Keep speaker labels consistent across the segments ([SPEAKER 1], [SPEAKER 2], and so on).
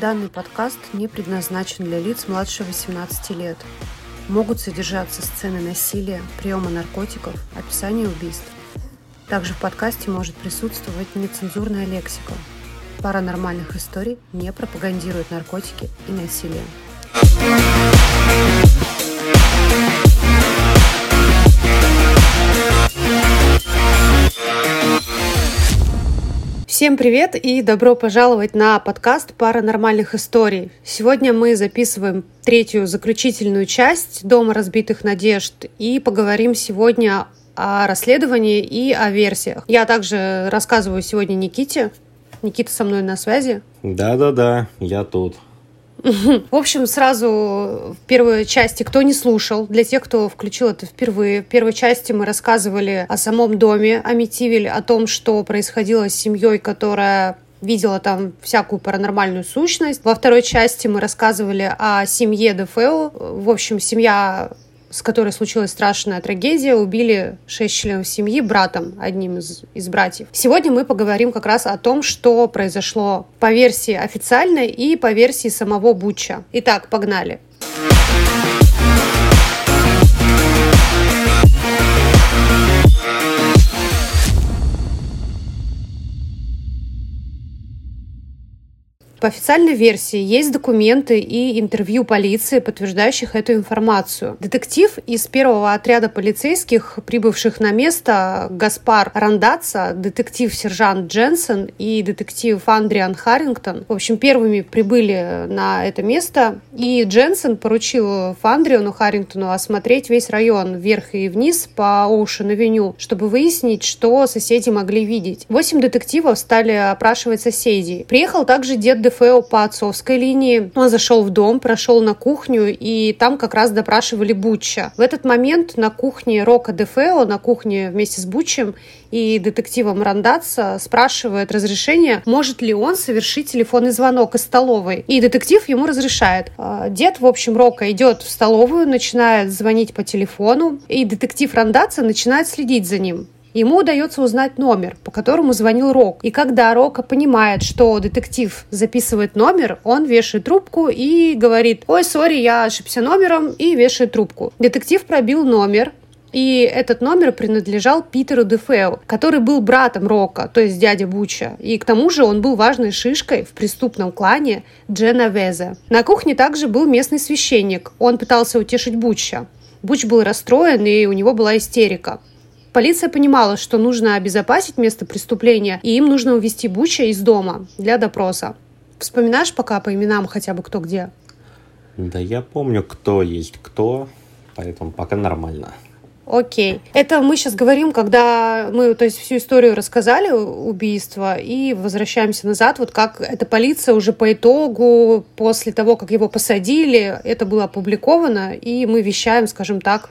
[SPEAKER 1] Данный подкаст не предназначен для лиц младше 18 лет. Могут содержаться сцены насилия, приема наркотиков, описание убийств. Также в подкасте может присутствовать нецензурная лексика. Паранормальных историй не пропагандирует наркотики и насилие. Всем привет и добро пожаловать на подкаст паранормальных историй. Сегодня мы записываем третью заключительную часть Дома разбитых надежд и поговорим сегодня о расследовании и о версиях. Я также рассказываю сегодня Никите. Никита со мной на связи.
[SPEAKER 2] Да-да-да, я тут.
[SPEAKER 1] В общем, сразу в первой части, кто не слушал, для тех, кто включил это впервые, в первой части мы рассказывали о самом доме Амитивиль, о том, что происходило с семьей, которая видела там всякую паранормальную сущность. Во второй части мы рассказывали о семье Дефео. В общем, семья с которой случилась страшная трагедия, убили шесть членов семьи братом, одним из, из братьев. Сегодня мы поговорим как раз о том, что произошло по версии официальной и по версии самого Буча. Итак, погнали. Официальной версии есть документы и интервью полиции, подтверждающих эту информацию. Детектив из первого отряда полицейских, прибывших на место, Гаспар Рандатца, детектив-сержант Дженсен и детектив Андриан Харрингтон, в общем, первыми прибыли на это место, и Дженсен поручил Фандриану Харрингтону осмотреть весь район вверх и вниз по Оушен-авеню, чтобы выяснить, что соседи могли видеть. Восемь детективов стали опрашивать соседей. Приехал также дед ДФО по отцовской линии. Он зашел в дом, прошел на кухню, и там как раз допрашивали Бутча. В этот момент на кухне Рока ДФО, на кухне вместе с Бутчем и детективом Рандатса спрашивает разрешение, может ли он совершить телефонный звонок из столовой. И детектив ему разрешает. А, дед, в общем, Рока идет в столовую, начинает звонить по телефону, и детектив Рандатса начинает следить за ним. Ему удается узнать номер, по которому звонил Рок. И когда Рока понимает, что детектив записывает номер, он вешает трубку и говорит, ой, сори, я ошибся номером, и вешает трубку. Детектив пробил номер, и этот номер принадлежал Питеру Дефео, который был братом Рока, то есть дядя Буча. И к тому же он был важной шишкой в преступном клане Джена Везе. На кухне также был местный священник. Он пытался утешить Буча. Буч был расстроен, и у него была истерика. Полиция понимала, что нужно обезопасить место преступления, и им нужно увезти Буча из дома для допроса. Вспоминаешь пока по именам хотя бы кто где?
[SPEAKER 2] Да я помню, кто есть кто, поэтому пока нормально.
[SPEAKER 1] Окей. Это мы сейчас говорим, когда мы, то есть, всю историю рассказали убийства и возвращаемся назад, вот как эта полиция уже по итогу, после того, как его посадили, это было опубликовано, и мы вещаем, скажем так,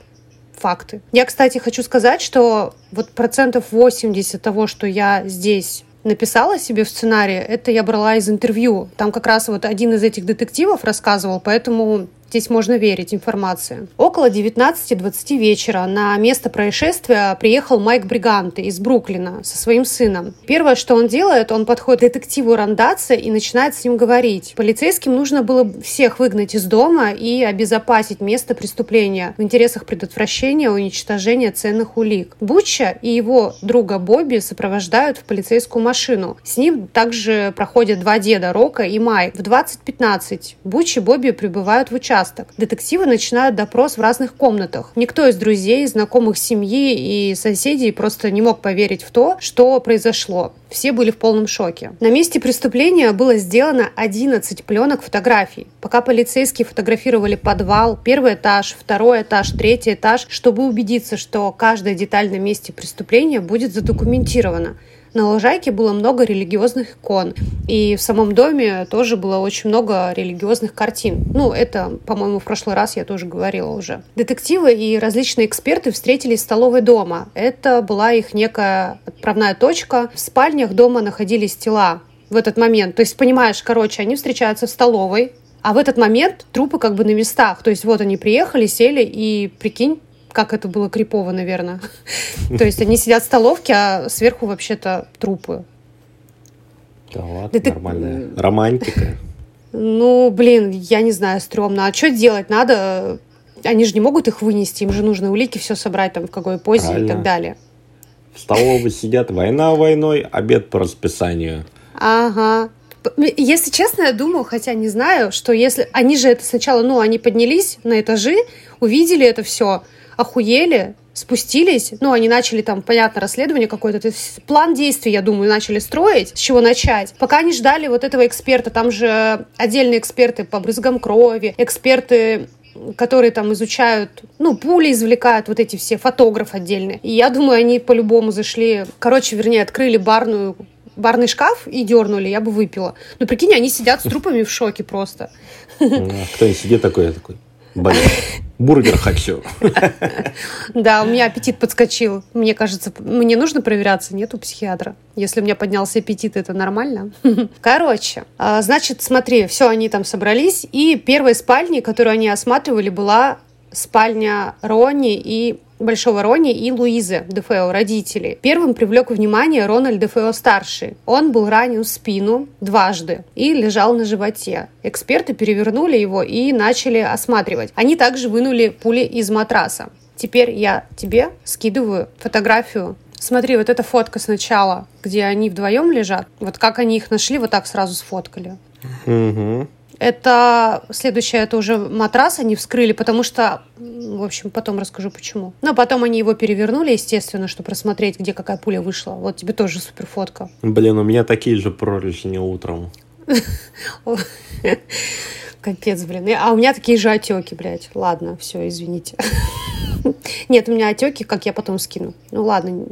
[SPEAKER 1] факты. Я, кстати, хочу сказать, что вот процентов 80 того, что я здесь написала себе в сценарии, это я брала из интервью. Там как раз вот один из этих детективов рассказывал, поэтому Здесь можно верить информации. Около 19.20 вечера на место происшествия приехал Майк Бриганте из Бруклина со своим сыном. Первое, что он делает, он подходит к детективу Рандатце и начинает с ним говорить. Полицейским нужно было всех выгнать из дома и обезопасить место преступления в интересах предотвращения уничтожения ценных улик. Буча и его друга Бобби сопровождают в полицейскую машину. С ним также проходят два деда, Рока и Майк. В 20.15 Буч и Бобби прибывают в участок участок. Детективы начинают допрос в разных комнатах. Никто из друзей, знакомых семьи и соседей просто не мог поверить в то, что произошло. Все были в полном шоке. На месте преступления было сделано 11 пленок фотографий. Пока полицейские фотографировали подвал, первый этаж, второй этаж, третий этаж, чтобы убедиться, что каждая деталь на месте преступления будет задокументирована. На лужайке было много религиозных икон, и в самом доме тоже было очень много религиозных картин. Ну, это, по-моему, в прошлый раз я тоже говорила уже. Детективы и различные эксперты встретились в столовой дома. Это была их некая отправная точка. В спальнях дома находились тела в этот момент. То есть, понимаешь, короче, они встречаются в столовой, а в этот момент трупы как бы на местах. То есть вот они приехали, сели, и прикинь, как это было крипово, наверное. То есть они сидят в столовке, а сверху вообще-то трупы.
[SPEAKER 2] Да ладно, нормальная романтика.
[SPEAKER 1] Ну, блин, я не знаю, стрёмно. А что делать? Надо... Они же не могут их вынести, им же нужно улики все собрать там в какой позе Правильно. и так далее.
[SPEAKER 2] В столовой сидят война войной, обед по расписанию.
[SPEAKER 1] Ага. Если честно, я думаю, хотя не знаю, что если... Они же это сначала, ну, они поднялись на этажи, увидели это все, охуели, спустились, ну, они начали там, понятно, расследование какое-то, то есть план действий, я думаю, начали строить, с чего начать. Пока они ждали вот этого эксперта, там же отдельные эксперты по брызгам крови, эксперты которые там изучают, ну, пули извлекают, вот эти все, фотограф отдельные. И я думаю, они по-любому зашли, короче, вернее, открыли барную барный шкаф и дернули, я бы выпила. Ну, прикинь, они сидят с трупами в шоке просто.
[SPEAKER 2] Кто-нибудь сидит такой, я такой, Блин, бургер хочу.
[SPEAKER 1] Да, у меня аппетит подскочил. Мне кажется, мне нужно проверяться, нет у психиатра. Если у меня поднялся аппетит, это нормально. Короче, а, значит, смотри, все, они там собрались, и первой спальней, которую они осматривали, была спальня Ронни и Большого Рони и Луизы Дефео, родители. Первым привлек внимание Рональд Дефео-старший. Он был ранен в спину дважды и лежал на животе. Эксперты перевернули его и начали осматривать. Они также вынули пули из матраса. Теперь я тебе скидываю фотографию Смотри, вот эта фотка сначала, где они вдвоем лежат. Вот как они их нашли, вот так сразу сфоткали. Угу. Это следующее, это уже матрас они вскрыли, потому что, в общем, потом расскажу почему. Но потом они его перевернули, естественно, чтобы просмотреть, где какая пуля вышла. Вот тебе тоже супер фотка.
[SPEAKER 2] Блин, у меня такие же прорезни утром.
[SPEAKER 1] Капец, блин. А у меня такие же отеки, блядь. Ладно, все, извините. Нет, у меня отеки, как я потом скину. Ну ладно,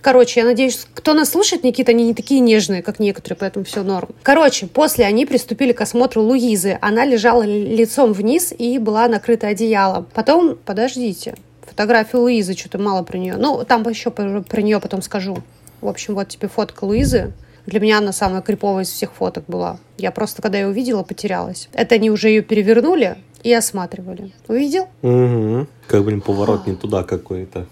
[SPEAKER 1] Короче, я надеюсь, кто нас слушает, Никита, они не такие нежные, как некоторые, поэтому все норм. Короче, после они приступили к осмотру Луизы. Она лежала лицом вниз и была накрыта одеялом. Потом, подождите, фотографию Луизы, что-то мало про нее. Ну, там еще про, про нее потом скажу. В общем, вот тебе фотка Луизы. Для меня она самая криповая из всех фоток была. Я просто, когда ее увидела, потерялась. Это они уже ее перевернули и осматривали. Увидел?
[SPEAKER 2] Угу. Как, блин, поворот не туда какой-то.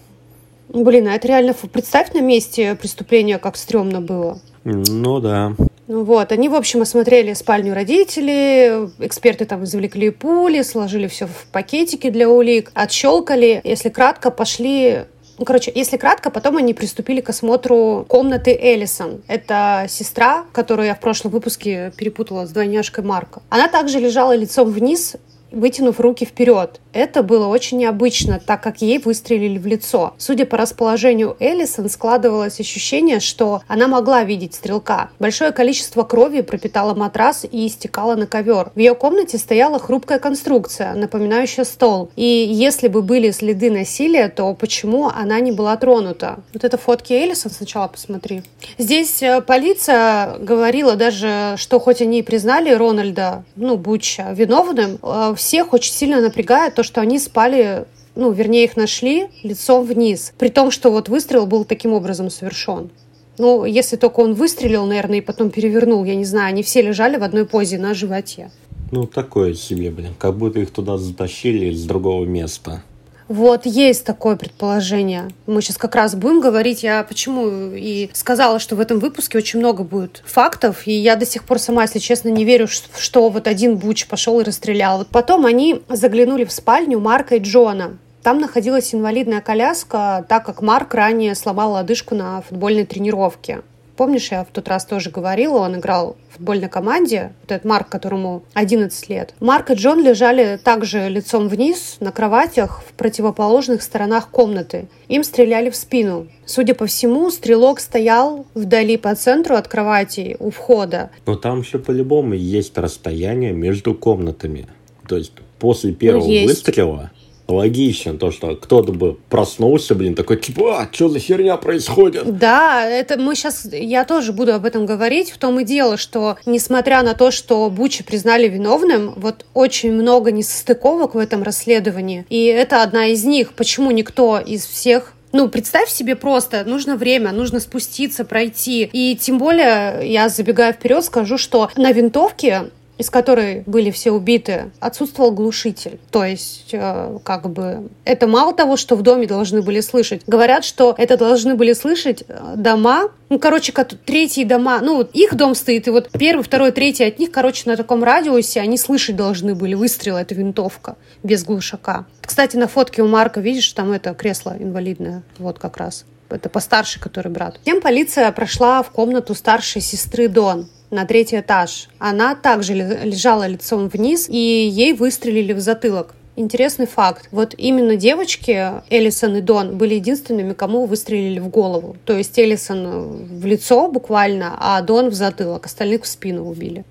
[SPEAKER 1] Блин, а это реально... Представь на месте преступления, как стрёмно было.
[SPEAKER 2] Ну да.
[SPEAKER 1] Ну вот, они, в общем, осмотрели спальню родителей, эксперты там извлекли пули, сложили все в пакетики для улик, отщелкали. Если кратко, пошли ну, короче, если кратко, потом они приступили к осмотру комнаты Эллисон. Это сестра, которую я в прошлом выпуске перепутала с двойняшкой Марка. Она также лежала лицом вниз вытянув руки вперед. Это было очень необычно, так как ей выстрелили в лицо. Судя по расположению Эллисон, складывалось ощущение, что она могла видеть стрелка. Большое количество крови пропитало матрас и истекало на ковер. В ее комнате стояла хрупкая конструкция, напоминающая стол. И если бы были следы насилия, то почему она не была тронута? Вот это фотки Эллисон сначала посмотри. Здесь э, полиция говорила даже, что хоть они и признали Рональда, ну, Буча, виновным, э, всех очень сильно напрягает то, что они спали ну, вернее, их нашли лицом вниз. При том, что вот выстрел был таким образом совершен. Ну, если только он выстрелил, наверное, и потом перевернул, я не знаю, они все лежали в одной позе на животе.
[SPEAKER 2] Ну, такое себе, блин, как будто их туда затащили из другого места.
[SPEAKER 1] Вот, есть такое предположение. Мы сейчас как раз будем говорить, я почему и сказала, что в этом выпуске очень много будет фактов, и я до сих пор сама, если честно, не верю, что вот один Буч пошел и расстрелял. Вот потом они заглянули в спальню Марка и Джона. Там находилась инвалидная коляска, так как Марк ранее сломал лодыжку на футбольной тренировке. Помнишь, я в тот раз тоже говорила, он играл в футбольной команде, вот этот Марк, которому 11 лет. Марк и Джон лежали также лицом вниз на кроватях в противоположных сторонах комнаты. Им стреляли в спину. Судя по всему, стрелок стоял вдали по центру от кровати у входа.
[SPEAKER 2] Но там еще по-любому есть расстояние между комнатами. То есть после первого ну, выстрела логично, то, что кто-то бы проснулся, блин, такой, типа, а, что за херня происходит?
[SPEAKER 1] Да, это мы сейчас, я тоже буду об этом говорить, в том и дело, что, несмотря на то, что Бучи признали виновным, вот очень много несостыковок в этом расследовании, и это одна из них, почему никто из всех ну, представь себе просто, нужно время, нужно спуститься, пройти. И тем более, я забегая вперед, скажу, что на винтовке из которой были все убиты, отсутствовал глушитель. То есть, э, как бы, это мало того, что в доме должны были слышать. Говорят, что это должны были слышать э, дома, ну, короче, как третьи дома, ну, вот их дом стоит, и вот первый, второй, третий от них, короче, на таком радиусе они слышать должны были выстрел, это винтовка, без глушака. Кстати, на фотке у Марка, видишь, там это кресло инвалидное, вот как раз. Это постарше, который брат. Тем полиция прошла в комнату старшей сестры Дон на третий этаж. Она также лежала лицом вниз, и ей выстрелили в затылок. Интересный факт. Вот именно девочки, Элисон и Дон, были единственными, кому выстрелили в голову. То есть Элисон в лицо буквально, а Дон в затылок. Остальных в спину убили.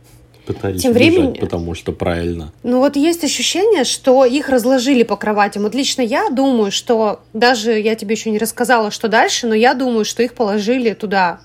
[SPEAKER 2] Пытались Тем временем, потому что правильно.
[SPEAKER 1] Ну вот есть ощущение, что их разложили по кроватям. Вот лично я думаю, что даже я тебе еще не рассказала, что дальше, но я думаю, что их положили туда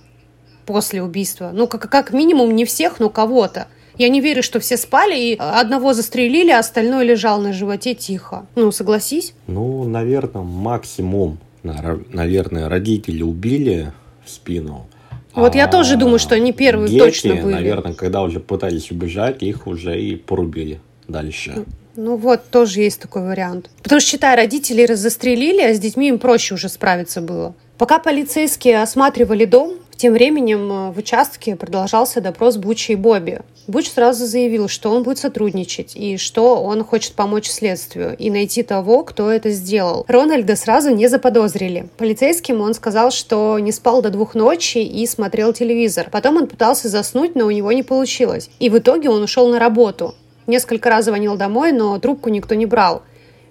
[SPEAKER 1] после убийства. Ну, как, как минимум, не всех, но кого-то. Я не верю, что все спали, и одного застрелили, а остальной лежал на животе тихо. Ну, согласись?
[SPEAKER 2] Ну, наверное, максимум. Наверное, родители убили в спину.
[SPEAKER 1] Вот а я тоже думаю, что они первые дети, точно были.
[SPEAKER 2] наверное, когда уже пытались убежать, их уже и порубили дальше.
[SPEAKER 1] Ну вот, тоже есть такой вариант. Потому что, считай, родителей застрелили, а с детьми им проще уже справиться было. Пока полицейские осматривали дом, тем временем э, в участке продолжался допрос Бучи и Бобби. Буч сразу заявил, что он будет сотрудничать и что он хочет помочь следствию и найти того, кто это сделал. Рональда сразу не заподозрили. Полицейским он сказал, что не спал до двух ночи и смотрел телевизор. Потом он пытался заснуть, но у него не получилось. И в итоге он ушел на работу. Несколько раз звонил домой, но трубку никто не брал.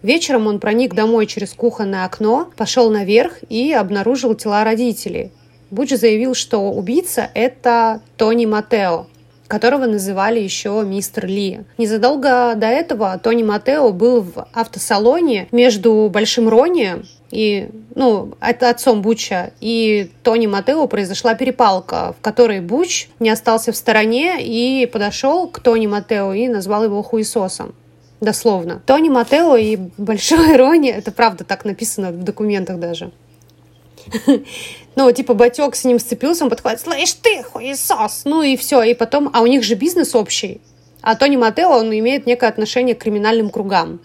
[SPEAKER 1] Вечером он проник домой через кухонное окно, пошел наверх и обнаружил тела родителей. Буч заявил, что убийца – это Тони Матео, которого называли еще мистер Ли. Незадолго до этого Тони Матео был в автосалоне между Большим Рони и, ну, это отцом Буча, и Тони Матео произошла перепалка, в которой Буч не остался в стороне и подошел к Тони Матео и назвал его хуесосом дословно. Тони Матео и Большой Рони, это правда так написано в документах даже. Ну, типа, батек с ним сцепился, он подходит, слышь ты, хуесос! Ну и все, и потом, а у них же бизнес общий. А Тони Матео, он имеет некое отношение к криминальным кругам.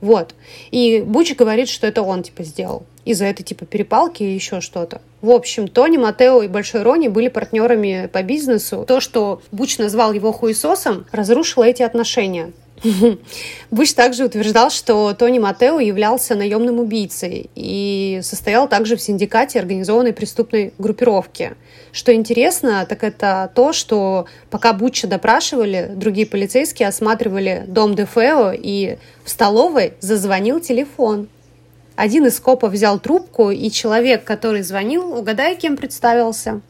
[SPEAKER 1] Вот. И Бучи говорит, что это он, типа, сделал. Из-за этой, типа, перепалки и еще что-то. В общем, Тони, Матео и Большой Рони были партнерами по бизнесу. То, что Буч назвал его хуесосом, разрушило эти отношения. Буш также утверждал, что Тони Матео являлся наемным убийцей и состоял также в синдикате организованной преступной группировки. Что интересно, так это то, что пока Буча допрашивали, другие полицейские осматривали дом Дефео, и в столовой зазвонил телефон. Один из копов взял трубку, и человек, который звонил, угадай, кем представился?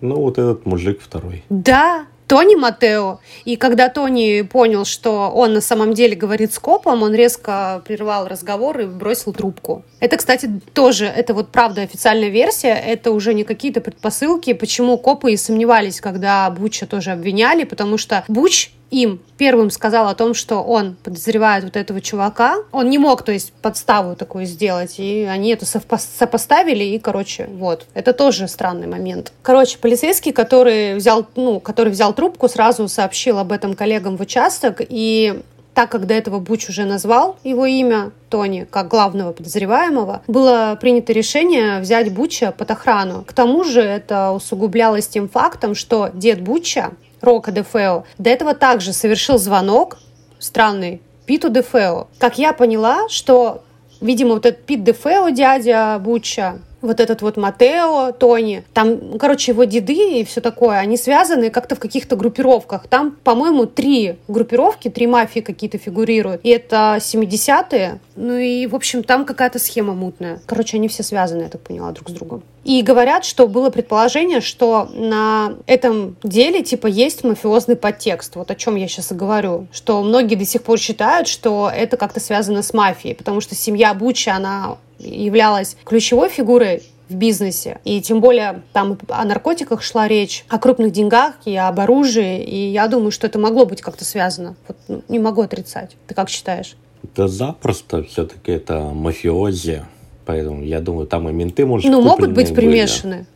[SPEAKER 2] Ну, вот этот мужик второй.
[SPEAKER 1] Да, Тони Матео. И когда Тони понял, что он на самом деле говорит с копом, он резко прервал разговор и бросил трубку. Это, кстати, тоже, это вот правда официальная версия, это уже не какие-то предпосылки, почему копы и сомневались, когда Буча тоже обвиняли, потому что Буч им первым сказал о том, что он подозревает вот этого чувака. Он не мог, то есть, подставу такую сделать, и они это сопоставили, и, короче, вот. Это тоже странный момент. Короче, полицейский, который взял, ну, который взял трубку, сразу сообщил об этом коллегам в участок, и так как до этого Буч уже назвал его имя, Тони, как главного подозреваемого, было принято решение взять Буча под охрану. К тому же это усугублялось тем фактом, что дед Буча, Рока Дефео, до этого также совершил звонок, странный, Питу Дефео. Как я поняла, что, видимо, вот этот Пит Дефео, дядя Буча, вот этот вот Матео, Тони, там, короче, его деды и все такое, они связаны как-то в каких-то группировках. Там, по-моему, три группировки, три мафии какие-то фигурируют. И это 70-е. Ну и, в общем, там какая-то схема мутная. Короче, они все связаны, я так поняла, друг с другом. И говорят, что было предположение, что на этом деле, типа, есть мафиозный подтекст. Вот о чем я сейчас и говорю. Что многие до сих пор считают, что это как-то связано с мафией, потому что семья Бучи, она являлась ключевой фигурой в бизнесе. И тем более там о наркотиках шла речь, о крупных деньгах и об оружии. И я думаю, что это могло быть как-то связано. Вот, ну, не могу отрицать. Ты как считаешь?
[SPEAKER 2] Да запросто. Все-таки это мафиози. Поэтому я думаю, там и менты, может,
[SPEAKER 1] Ну, могут быть примешаны.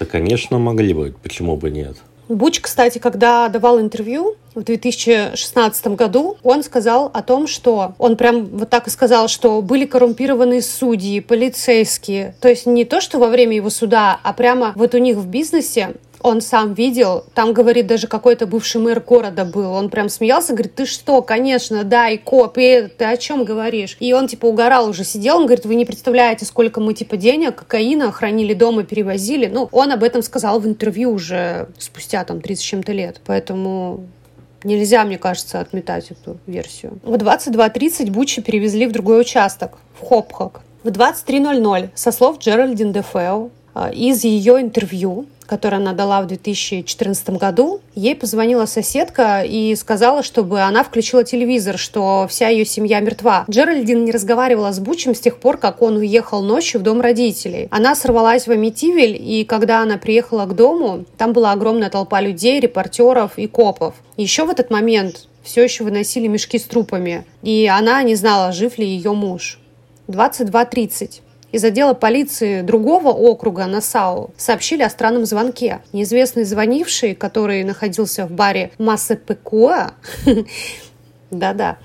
[SPEAKER 2] Да, конечно, могли бы. Почему бы нет?
[SPEAKER 1] Буч, кстати, когда давал интервью, в 2016 году он сказал о том, что он прям вот так и сказал, что были коррумпированные судьи, полицейские. То есть не то, что во время его суда, а прямо вот у них в бизнесе он сам видел, там, говорит, даже какой-то бывший мэр города был, он прям смеялся, говорит, ты что, конечно, да, и коп, и ты о чем говоришь? И он, типа, угорал уже, сидел, он говорит, вы не представляете, сколько мы, типа, денег, кокаина хранили дома, перевозили. Ну, он об этом сказал в интервью уже спустя, там, 30 чем-то лет, поэтому Нельзя, мне кажется, отметать эту версию. В 22.30 Бучи перевезли в другой участок, в Хопхак. В 23.00, со слов Джеральдин Дефео, из ее интервью, которое она дала в 2014 году, ей позвонила соседка и сказала, чтобы она включила телевизор, что вся ее семья мертва. Джеральдин не разговаривала с Бучем с тех пор, как он уехал ночью в дом родителей. Она сорвалась в Амитивель, и когда она приехала к дому, там была огромная толпа людей, репортеров и копов. Еще в этот момент все еще выносили мешки с трупами, и она не знала, жив ли ее муж. 22.30 из отдела полиции другого округа Насау сообщили о странном звонке. Неизвестный звонивший, который находился в баре Массепекуа, да-да,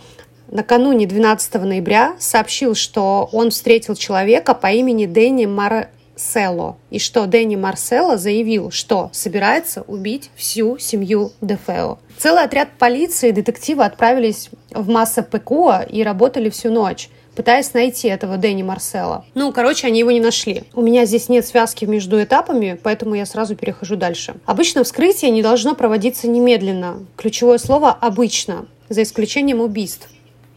[SPEAKER 1] накануне 12 ноября сообщил, что он встретил человека по имени Дэнни Марсело, и что Дэнни Марсело заявил, что собирается убить всю семью Дефео. Целый отряд полиции и детективы отправились в Массепекуа и работали всю ночь пытаясь найти этого Дэнни Марсела. Ну, короче, они его не нашли. У меня здесь нет связки между этапами, поэтому я сразу перехожу дальше. Обычно вскрытие не должно проводиться немедленно. Ключевое слово «обычно», за исключением убийств.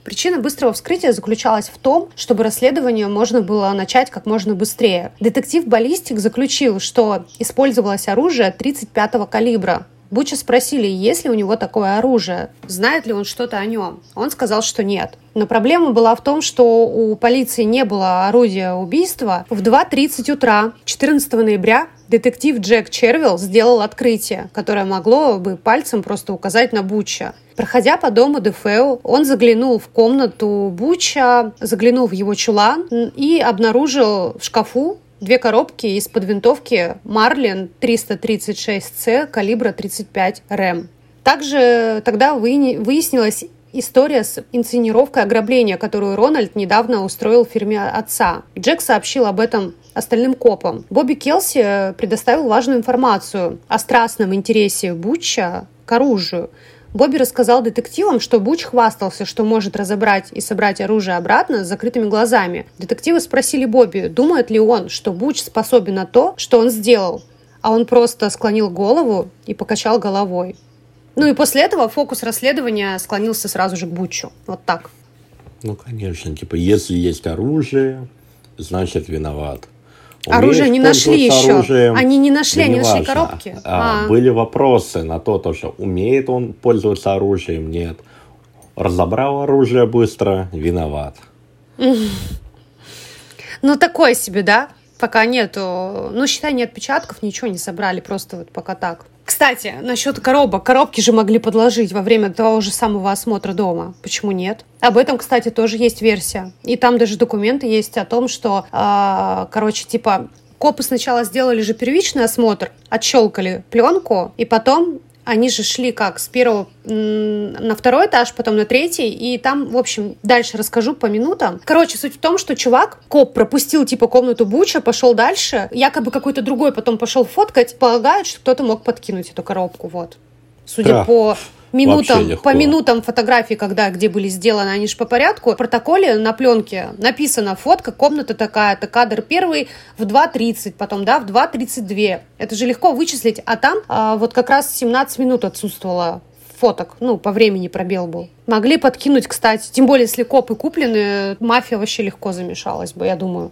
[SPEAKER 1] Причина быстрого вскрытия заключалась в том, чтобы расследование можно было начать как можно быстрее. Детектив-баллистик заключил, что использовалось оружие 35-го калибра, Буча спросили, есть ли у него такое оружие, знает ли он что-то о нем. Он сказал, что нет. Но проблема была в том, что у полиции не было орудия убийства. В 2.30 утра 14 ноября детектив Джек Червилл сделал открытие, которое могло бы пальцем просто указать на Буча. Проходя по дому Дефео, он заглянул в комнату Буча, заглянул в его чулан и обнаружил в шкафу две коробки из-под винтовки Марлин 336C калибра 35 РМ. Также тогда выяснилась история с инсценировкой ограбления, которую Рональд недавно устроил в фирме отца. Джек сообщил об этом остальным копам. Бобби Келси предоставил важную информацию о страстном интересе Бутча к оружию – Бобби рассказал детективам, что Буч хвастался, что может разобрать и собрать оружие обратно с закрытыми глазами. Детективы спросили Бобби, думает ли он, что Буч способен на то, что он сделал. А он просто склонил голову и покачал головой. Ну и после этого фокус расследования склонился сразу же к Бучу. Вот так.
[SPEAKER 2] Ну, конечно. Типа, если есть оружие, значит виноват.
[SPEAKER 1] Оружие не нашли еще. Оружием, они не нашли, да они нашли коробки.
[SPEAKER 2] А, а. Были вопросы на то, то, что умеет он пользоваться оружием, нет. Разобрал оружие быстро, виноват.
[SPEAKER 1] Ну, такое себе, да? Пока нету. Ну, считай, ни отпечатков, ничего не собрали, просто вот пока так. Кстати, насчет коробок. Коробки же могли подложить во время того же самого осмотра дома. Почему нет? Об этом, кстати, тоже есть версия. И там даже документы есть о том, что, э, короче, типа, копы сначала сделали же первичный осмотр, отщелкали пленку, и потом они же шли как с первого на второй этаж, потом на третий, и там, в общем, дальше расскажу по минутам. Короче, суть в том, что чувак, коп, пропустил типа комнату Буча, пошел дальше, якобы какой-то другой потом пошел фоткать, полагают, что кто-то мог подкинуть эту коробку, вот. Судя да. по минутам, по минутам фотографий, когда, где были сделаны, они же по порядку. В протоколе на пленке написано фотка, комната такая-то, кадр первый в 2.30, потом, да, в 2.32. Это же легко вычислить, а там а, вот как раз 17 минут отсутствовало фоток, ну, по времени пробел был. Могли подкинуть, кстати, тем более, если копы куплены, мафия вообще легко замешалась бы, я думаю.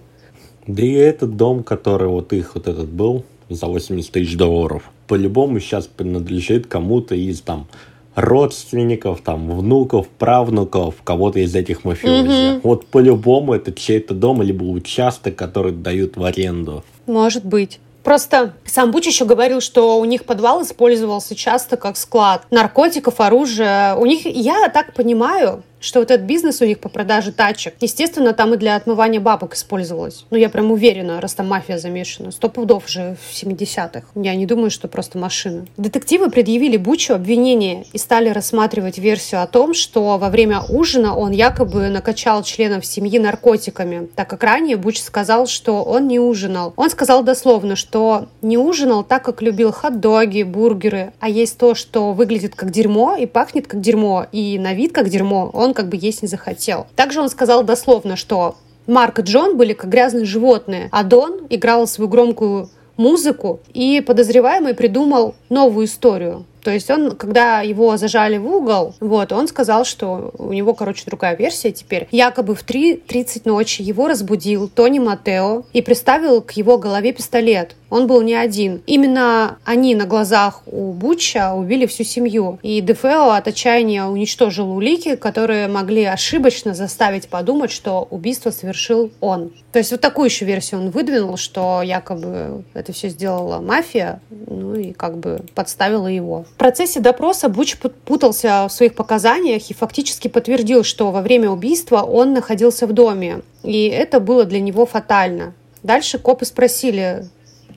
[SPEAKER 2] Да и этот дом, который вот их вот этот был за 80 тысяч долларов, по-любому сейчас принадлежит кому-то из там родственников, там, внуков, правнуков, кого-то из этих мафиози. Угу. Вот по-любому это чей-то дом, либо участок, который дают в аренду.
[SPEAKER 1] Может быть. Просто сам Буч еще говорил, что у них подвал использовался часто как склад наркотиков, оружия. У них, я так понимаю, что вот этот бизнес у них по продаже тачек, естественно, там и для отмывания бабок использовалось. Ну, я прям уверена, раз там мафия замешана. Сто пудов же в 70-х. Я не думаю, что просто машина. Детективы предъявили Бучу обвинение и стали рассматривать версию о том, что во время ужина он якобы накачал членов семьи наркотиками, так как ранее Буч сказал, что он не ужинал. Он сказал дословно, что не ужинал так, как любил хот-доги, бургеры, а есть то, что выглядит как дерьмо и пахнет как дерьмо, и на вид как дерьмо, он как бы есть не захотел. Также он сказал дословно, что Марк и Джон были как грязные животные, а Дон играл свою громкую музыку, и подозреваемый придумал новую историю. То есть он, когда его зажали в угол, вот, он сказал, что у него, короче, другая версия теперь. Якобы в 3.30 ночи его разбудил Тони Матео и приставил к его голове пистолет. Он был не один. Именно они на глазах у Буча убили всю семью. И Дефео от отчаяния уничтожил улики, которые могли ошибочно заставить подумать, что убийство совершил он. То есть вот такую еще версию он выдвинул, что якобы это все сделала мафия, ну и как бы подставила его. В процессе допроса Буч путался в своих показаниях и фактически подтвердил, что во время убийства он находился в доме. И это было для него фатально. Дальше копы спросили,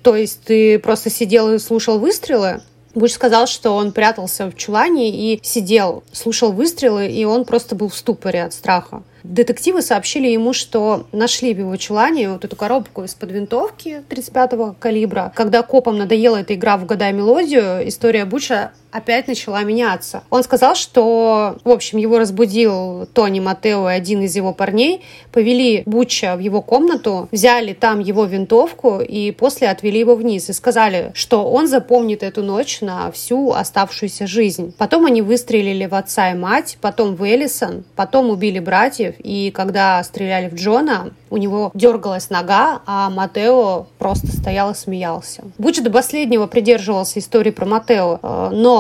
[SPEAKER 1] то есть ты просто сидел и слушал выстрелы? Буч сказал, что он прятался в чулане и сидел, слушал выстрелы, и он просто был в ступоре от страха. Детективы сообщили ему, что нашли в его чулане вот эту коробку из-под винтовки 35-го калибра. Когда копам надоела эта игра в «Угадай мелодию», история Буча опять начала меняться. Он сказал, что, в общем, его разбудил Тони Матео и один из его парней, повели Буча в его комнату, взяли там его винтовку и после отвели его вниз и сказали, что он запомнит эту ночь на всю оставшуюся жизнь. Потом они выстрелили в отца и мать, потом в Эллисон, потом убили братьев, и когда стреляли в Джона, у него дергалась нога, а Матео просто стоял и смеялся. Буч до последнего придерживался истории про Матео, э, но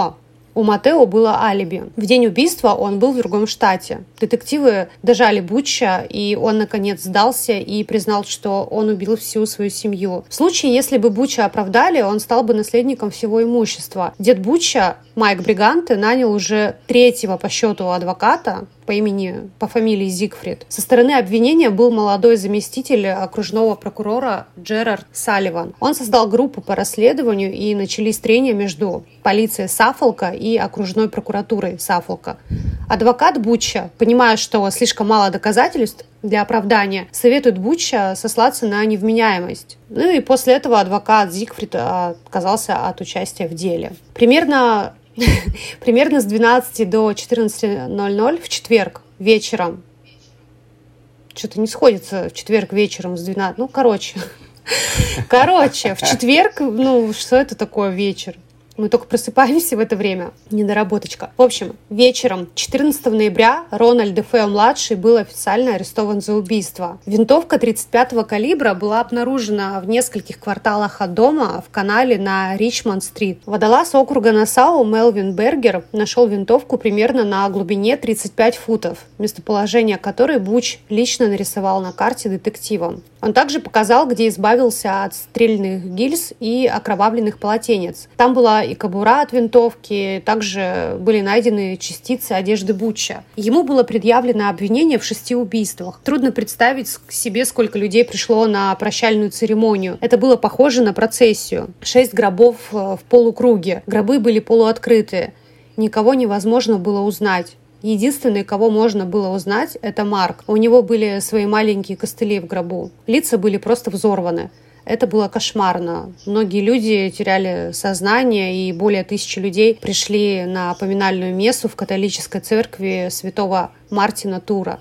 [SPEAKER 1] у Матео было алиби. В день убийства он был в другом штате. Детективы дожали Буча, и он, наконец, сдался и признал, что он убил всю свою семью. В случае, если бы Буча оправдали, он стал бы наследником всего имущества. Дед Буча, Майк Бриганте, нанял уже третьего по счету адвоката, по имени, по фамилии Зигфрид. Со стороны обвинения был молодой заместитель окружного прокурора Джерард Салливан. Он создал группу по расследованию и начались трения между полицией Сафолка и окружной прокуратурой Сафолка. Адвокат Буча, понимая, что слишком мало доказательств для оправдания, советует Буча сослаться на невменяемость. Ну и после этого адвокат Зигфрид отказался от участия в деле. Примерно примерно с 12 до 14.00 в четверг вечером. Что-то не сходится в четверг вечером с 12. Ну, короче. Короче, в четверг, ну, что это такое вечер? Мы только просыпаемся в это время. Недоработочка. В общем, вечером 14 ноября Рональд Дефео-младший был официально арестован за убийство. Винтовка 35-го калибра была обнаружена в нескольких кварталах от дома в канале на Ричмонд-стрит. Водолаз округа Насау Мелвин Бергер нашел винтовку примерно на глубине 35 футов, местоположение которой Буч лично нарисовал на карте детективам. Он также показал, где избавился от стрельных гильз и окровавленных полотенец. Там была и кобура от винтовки, также были найдены частицы одежды Буча. Ему было предъявлено обвинение в шести убийствах. Трудно представить себе, сколько людей пришло на прощальную церемонию. Это было похоже на процессию. Шесть гробов э, в полукруге. Гробы были полуоткрытые. Никого невозможно было узнать. Единственный, кого можно было узнать, это Марк. У него были свои маленькие костыли в гробу. Лица были просто взорваны. Это было кошмарно. Многие люди теряли сознание, и более тысячи людей пришли на поминальную мессу в католической церкви святого Мартина Тура.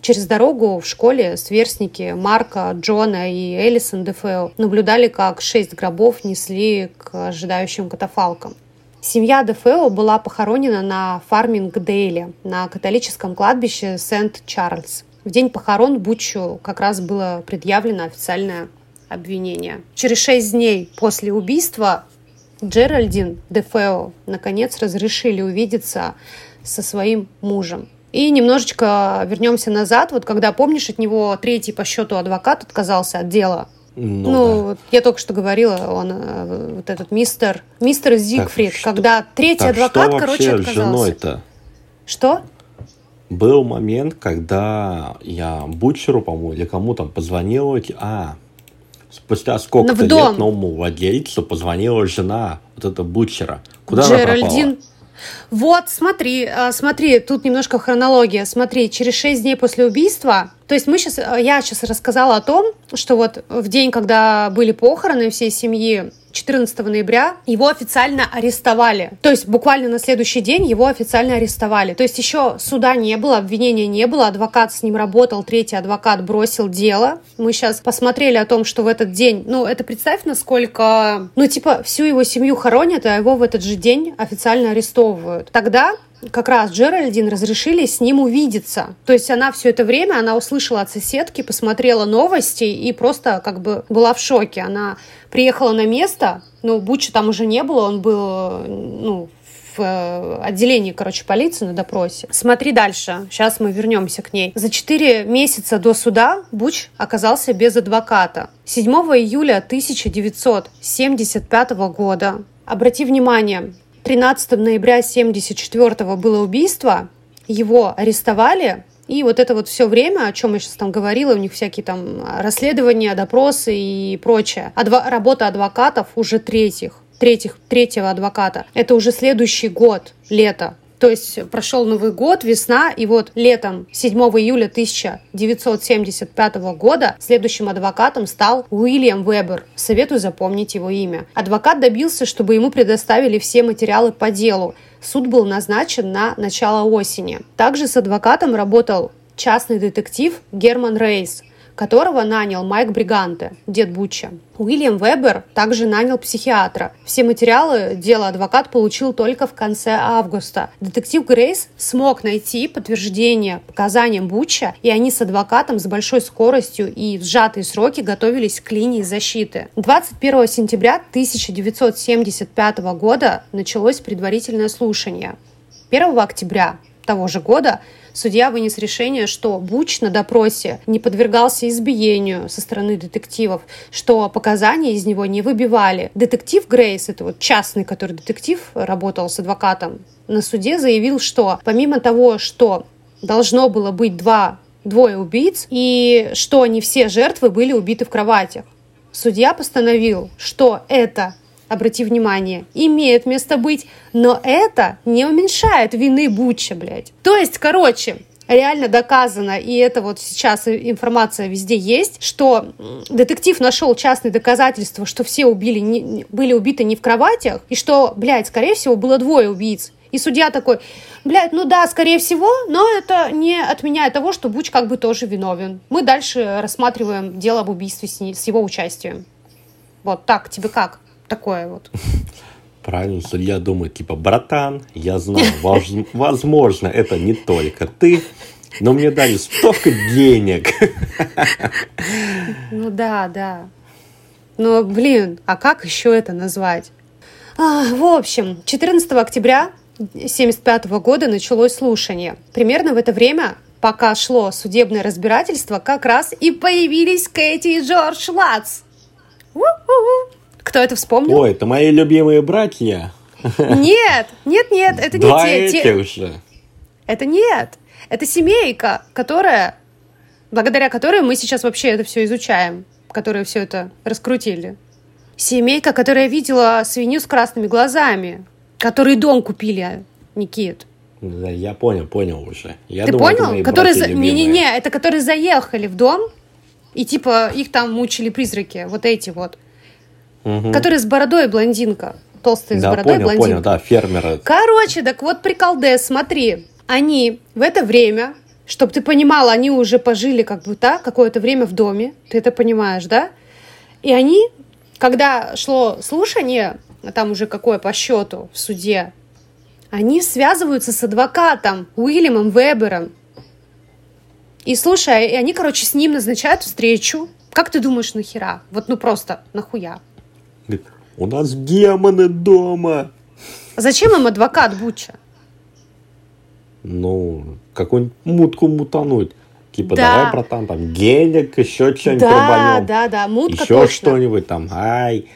[SPEAKER 1] Через дорогу в школе сверстники Марка, Джона и Элисон Дефео наблюдали, как шесть гробов несли к ожидающим катафалкам. Семья Дефео была похоронена на Фарминг-Дейле, на католическом кладбище Сент-Чарльз. В день похорон Бучу как раз было предъявлено официальное обвинения. Через шесть дней после убийства Джеральдин Дефео наконец разрешили увидеться со своим мужем. И немножечко вернемся назад, вот когда, помнишь, от него третий по счету адвокат отказался от дела. Ну, ну да. я только что говорила, он э, вот этот мистер, мистер Зигфрид, так, когда третий
[SPEAKER 2] так
[SPEAKER 1] адвокат,
[SPEAKER 2] что
[SPEAKER 1] короче, отказался.
[SPEAKER 2] женой-то?
[SPEAKER 1] Что?
[SPEAKER 2] был момент, когда я Бутчеру, по-моему, или кому там позвонил, а, спустя сколько-то лет новому владельцу позвонила жена вот этого Бутчера. Куда Джеральдин. она пропала?
[SPEAKER 1] Вот, смотри, а, смотри, тут немножко хронология. Смотри, через шесть дней после убийства, то есть мы сейчас, я сейчас рассказала о том, что вот в день, когда были похороны всей семьи, 14 ноября его официально арестовали. То есть буквально на следующий день его официально арестовали. То есть еще суда не было, обвинения не было, адвокат с ним работал, третий адвокат бросил дело. Мы сейчас посмотрели о том, что в этот день, ну это представь, насколько, ну типа всю его семью хоронят, а его в этот же день официально арестовывают. Тогда как раз Джеральдин разрешили с ним увидеться. То есть она все это время, она услышала от соседки, посмотрела новости и просто как бы была в шоке. Она приехала на место, ну, Буча там уже не было, он был, ну, э, отделении, короче, полиции на допросе. Смотри дальше. Сейчас мы вернемся к ней. За четыре месяца до суда Буч оказался без адвоката. 7 июля 1975 года. Обрати внимание, 13 ноября 1974 было убийство, его арестовали, и вот это вот все время, о чем я сейчас там говорила, у них всякие там расследования, допросы и прочее. Адво- работа адвокатов уже третьих, третьих, третьего адвоката. Это уже следующий год, лето. То есть прошел Новый год, весна, и вот летом 7 июля 1975 года следующим адвокатом стал Уильям Вебер. Советую запомнить его имя. Адвокат добился, чтобы ему предоставили все материалы по делу. Суд был назначен на начало осени. Также с адвокатом работал частный детектив Герман Рейс которого нанял Майк Бриганте, дед Буча. Уильям Вебер также нанял психиатра. Все материалы дела адвокат получил только в конце августа. Детектив Грейс смог найти подтверждение показаниям Буча, и они с адвокатом с большой скоростью и в сжатые сроки готовились к линии защиты. 21 сентября 1975 года началось предварительное слушание. 1 октября того же года судья вынес решение, что Буч на допросе не подвергался избиению со стороны детективов, что показания из него не выбивали. Детектив Грейс, это вот частный, который детектив, работал с адвокатом, на суде заявил, что помимо того, что должно было быть два двое убийц, и что не все жертвы были убиты в кроватях. Судья постановил, что это обрати внимание, имеет место быть, но это не уменьшает вины Буча, блядь. То есть, короче, реально доказано, и это вот сейчас информация везде есть, что детектив нашел частные доказательства, что все убили, не, были убиты не в кроватях, и что, блядь, скорее всего, было двое убийц. И судья такой, блядь, ну да, скорее всего, но это не отменяет того, что Буч как бы тоже виновен. Мы дальше рассматриваем дело об убийстве с, с его участием. Вот так, тебе как? Такое вот.
[SPEAKER 2] Правильно, судья думает, типа, братан, я знаю, возможно, это не только ты, но мне дали столько денег.
[SPEAKER 1] Ну да, да. Но, блин, а как еще это назвать? А, в общем, 14 октября 1975 года началось слушание. Примерно в это время, пока шло судебное разбирательство, как раз и появились Кэти и Джордж Латс. У-у-у. Кто это вспомнил?
[SPEAKER 2] Ой, это мои любимые братья.
[SPEAKER 1] Нет, нет, нет, это не
[SPEAKER 2] Два те. те... же.
[SPEAKER 1] Это нет. Это семейка, которая, благодаря которой мы сейчас вообще это все изучаем, которые все это раскрутили. Семейка, которая видела свинью с красными глазами, которые дом купили, Никит.
[SPEAKER 2] Да, я понял, понял уже. Я
[SPEAKER 1] Ты думал, понял? Которые за... Не-не-не, это которые заехали в дом, и типа их там мучили призраки, вот эти вот угу. который с бородой блондинка. Толстый
[SPEAKER 2] да,
[SPEAKER 1] с бородой
[SPEAKER 2] понял,
[SPEAKER 1] блондинка.
[SPEAKER 2] понял, да, фермеры.
[SPEAKER 1] Короче, так вот приколдес, смотри. Они в это время, чтобы ты понимала, они уже пожили как бы так, какое-то время в доме. Ты это понимаешь, да? И они, когда шло слушание, там уже какое по счету в суде, они связываются с адвокатом Уильямом Вебером. И слушай, и они, короче, с ним назначают встречу. Как ты думаешь, нахера? Вот ну просто нахуя?
[SPEAKER 2] Говорит, у нас демоны дома.
[SPEAKER 1] Зачем им адвокат Буча?
[SPEAKER 2] Ну, какую-нибудь мутку мутануть. Типа, да. давай, братан, там, денег, еще что-нибудь да,
[SPEAKER 1] рубанем. Да, да, мутка
[SPEAKER 2] Еще что-нибудь там, ай.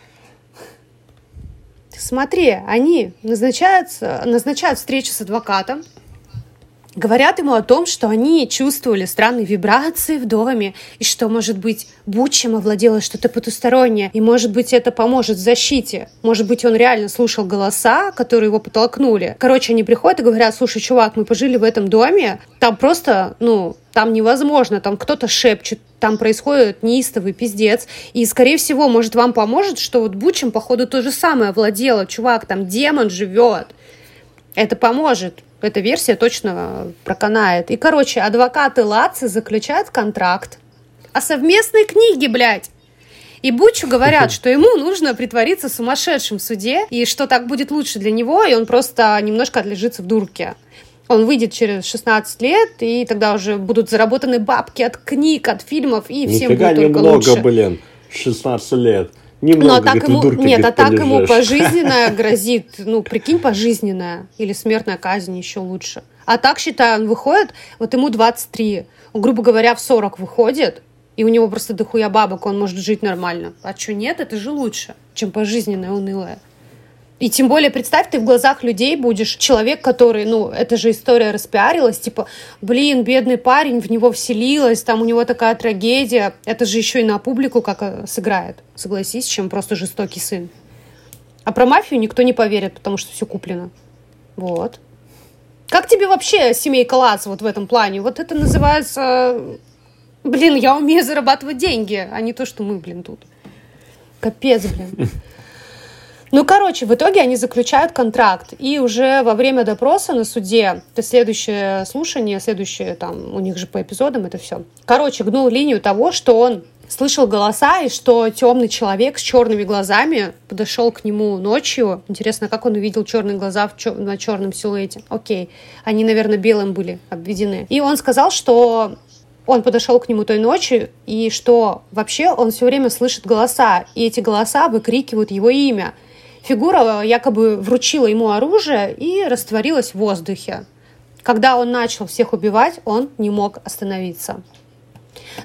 [SPEAKER 1] Смотри, они назначают, назначают встречу с адвокатом, говорят ему о том, что они чувствовали странные вибрации в доме, и что, может быть, Бучем овладело что-то потустороннее, и, может быть, это поможет в защите. Может быть, он реально слушал голоса, которые его подтолкнули. Короче, они приходят и говорят, слушай, чувак, мы пожили в этом доме, там просто, ну, там невозможно, там кто-то шепчет, там происходит неистовый пиздец. И, скорее всего, может, вам поможет, что вот Бучем, походу, то же самое овладело. Чувак, там демон живет. Это поможет эта версия точно проканает. И, короче, адвокаты Лаци заключают контракт о совместной книге, блядь. И Бучу говорят, что ему нужно притвориться сумасшедшим в суде, и что так будет лучше для него, и он просто немножко отлежится в дурке. Он выйдет через 16 лет, и тогда уже будут заработаны бабки от книг, от фильмов, и Нифига всем будет только немного, лучше.
[SPEAKER 2] блин, 16 лет. Немного, ну, а
[SPEAKER 1] так ему, нет, а так ему пожизненное грозит, ну, прикинь, пожизненное, или смертная казнь еще лучше. А так, считаю, он выходит, вот ему 23, он, грубо говоря, в 40 выходит, и у него просто дохуя бабок, он может жить нормально. А что нет, это же лучше, чем пожизненное унылое. И тем более, представь, ты в глазах людей будешь человек, который, ну, это же история распиарилась, типа, блин, бедный парень, в него вселилась, там у него такая трагедия. Это же еще и на публику как э, сыграет, согласись, чем просто жестокий сын. А про мафию никто не поверит, потому что все куплено. Вот. Как тебе вообще семейка Лац вот в этом плане? Вот это называется... Блин, я умею зарабатывать деньги, а не то, что мы, блин, тут. Капец, блин. Ну, короче, в итоге они заключают контракт, и уже во время допроса на суде, это следующее слушание, следующее там, у них же по эпизодам это все. Короче, гнул линию того, что он слышал голоса, и что темный человек с черными глазами подошел к нему ночью. Интересно, как он увидел черные глаза в чер- на черном силуэте. Окей, они, наверное, белым были обведены. И он сказал, что он подошел к нему той ночью, и что вообще он все время слышит голоса, и эти голоса выкрикивают его имя. Фигура якобы вручила ему оружие и растворилась в воздухе. Когда он начал всех убивать, он не мог остановиться.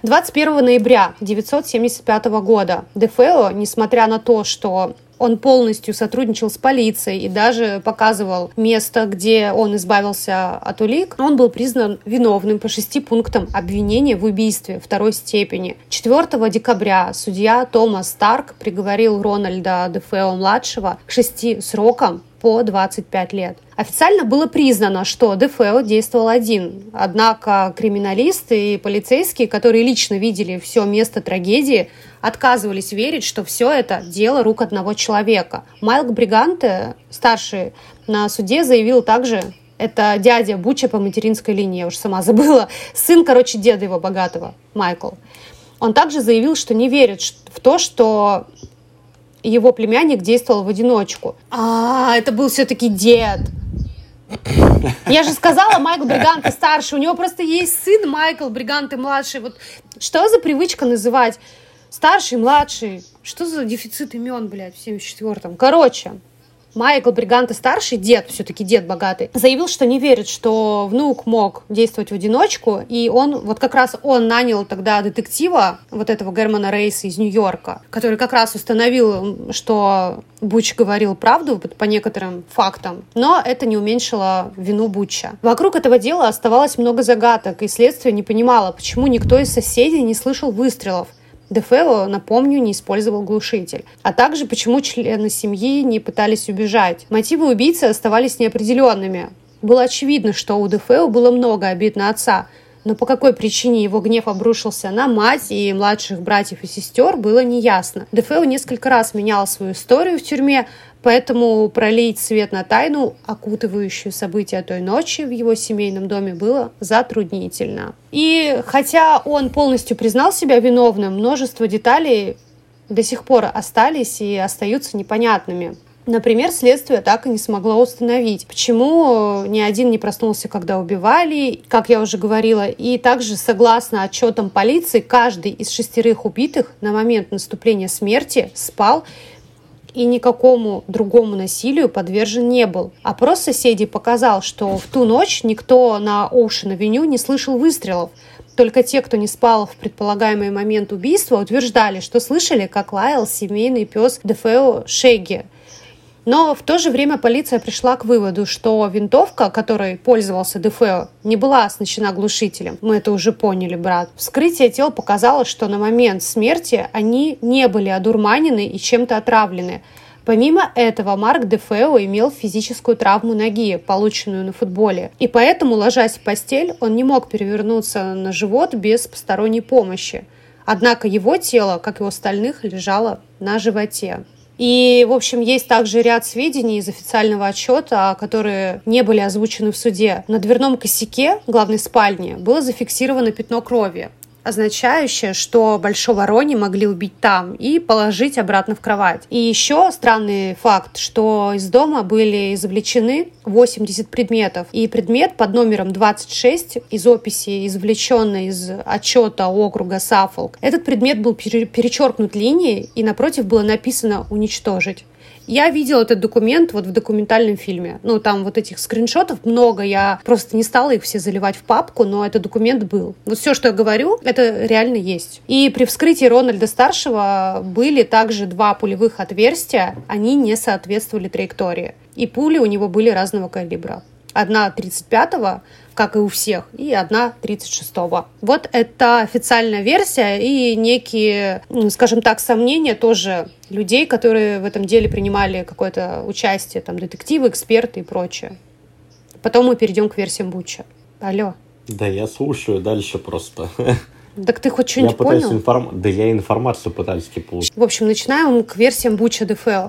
[SPEAKER 1] 21 ноября 1975 года Дефео, несмотря на то, что он полностью сотрудничал с полицией и даже показывал место, где он избавился от улик. Он был признан виновным по шести пунктам обвинения в убийстве второй степени. 4 декабря судья Томас Старк приговорил Рональда Дефео-младшего к шести срокам по 25 лет. Официально было признано, что ДФЛ действовал один. Однако криминалисты и полицейские, которые лично видели все место трагедии, отказывались верить, что все это дело рук одного человека. Майлк Бриганте, старший на суде, заявил также, это дядя Буча по материнской линии, я уже сама забыла. Сын, короче, деда его богатого, Майкл. Он также заявил, что не верит в то, что его племянник действовал в одиночку. А, это был все-таки дед. Я же сказала, Майкл Бриганте старший. У него просто есть сын Майкл Бриганте младший. Вот что за привычка называть старший, младший? Что за дефицит имен, блядь, в 74-м? Короче, Майкл Бриганте старший, дед, все-таки дед богатый, заявил, что не верит, что внук мог действовать в одиночку, и он, вот как раз он нанял тогда детектива, вот этого Германа Рейса из Нью-Йорка, который как раз установил, что Буч говорил правду по некоторым фактам, но это не уменьшило вину Буча. Вокруг этого дела оставалось много загадок, и следствие не понимало, почему никто из соседей не слышал выстрелов. Дефео, напомню, не использовал глушитель. А также, почему члены семьи не пытались убежать. Мотивы убийцы оставались неопределенными. Было очевидно, что у Дефео было много обид на отца, но по какой причине его гнев обрушился на мать и младших братьев и сестер, было неясно. Дефео несколько раз менял свою историю в тюрьме, Поэтому пролить свет на тайну, окутывающую события той ночи в его семейном доме, было затруднительно. И хотя он полностью признал себя виновным, множество деталей до сих пор остались и остаются непонятными. Например, следствие так и не смогло установить, почему ни один не проснулся, когда убивали, как я уже говорила. И также, согласно отчетам полиции, каждый из шестерых убитых на момент наступления смерти спал и никакому другому насилию подвержен не был. Опрос соседей показал, что в ту ночь никто на Оушен-авеню не слышал выстрелов. Только те, кто не спал в предполагаемый момент убийства, утверждали, что слышали, как лаял семейный пес Дефео Шеги. Но в то же время полиция пришла к выводу, что винтовка, которой пользовался Дефео, не была оснащена глушителем. Мы это уже поняли, брат. Вскрытие тел показало, что на момент смерти они не были одурманены и чем-то отравлены. Помимо этого, Марк Дефео имел физическую травму ноги, полученную на футболе. И поэтому, ложась в постель, он не мог перевернуться на живот без посторонней помощи. Однако его тело, как и у остальных, лежало на животе. И, в общем, есть также ряд сведений из официального отчета, которые не были озвучены в суде. На дверном косяке главной спальни было зафиксировано пятно крови означающее, что большого Рони могли убить там и положить обратно в кровать. И еще странный факт, что из дома были извлечены 80 предметов. И предмет под номером 26 из описи, извлеченной из отчета округа Саффолк, этот предмет был перечеркнут линией, и напротив было написано «уничтожить». Я видела этот документ вот в документальном фильме. Ну, там вот этих скриншотов много, я просто не стала их все заливать в папку, но этот документ был. Вот все, что я говорю, это реально есть. И при вскрытии Рональда Старшего были также два пулевых отверстия, они не соответствовали траектории. И пули у него были разного калибра. Одна 35-го, как и у всех, и одна 36-го. Вот это официальная версия и некие, скажем так, сомнения тоже людей, которые в этом деле принимали какое-то участие, там, детективы, эксперты и прочее. Потом мы перейдем к версиям Буча. Алло.
[SPEAKER 2] Да, я слушаю дальше просто.
[SPEAKER 1] Так ты хоть что-нибудь понял?
[SPEAKER 2] Информ... Да я информацию пытаюсь типа...
[SPEAKER 1] В общем, начинаем к версиям Буча ДФЛ.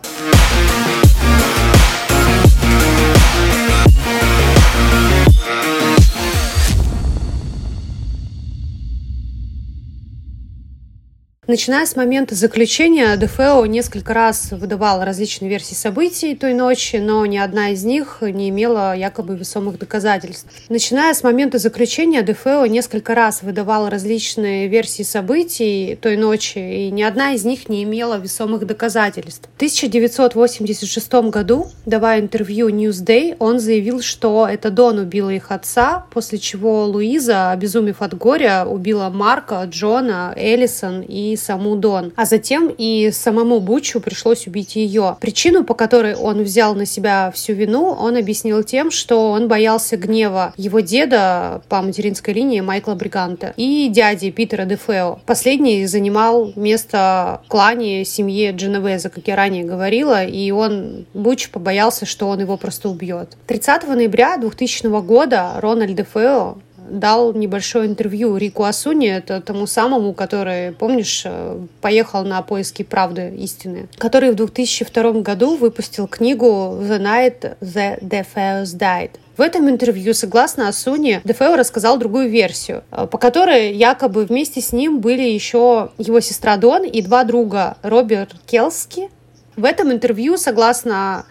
[SPEAKER 1] Начиная с момента заключения, ДФО несколько раз выдавал различные версии событий той ночи, но ни одна из них не имела якобы весомых доказательств. Начиная с момента заключения, ДФО несколько раз выдавал различные версии событий той ночи, и ни одна из них не имела весомых доказательств. В 1986 году, давая интервью Newsday, он заявил, что это Дон убила их отца, после чего Луиза, обезумев от горя, убила Марка, Джона, Эллисон и саму Дон. А затем и самому Бучу пришлось убить ее. Причину, по которой он взял на себя всю вину, он объяснил тем, что он боялся гнева его деда по материнской линии Майкла Бриганта и дяди Питера Дефео. Последний занимал место в клане семьи Дженовеза, как я ранее говорила, и он, Буч, побоялся, что он его просто убьет. 30 ноября 2000 года Рональд Дефео дал небольшое интервью Рику Асуни, это тому самому, который, помнишь, э, поехал на поиски правды истины, который в 2002 году выпустил книгу «The Night the Defeos Died». В этом интервью, согласно Асуни, Дефео рассказал другую версию, э, по которой якобы вместе с ним были еще его сестра Дон и два друга Роберт Келски. В этом интервью, согласно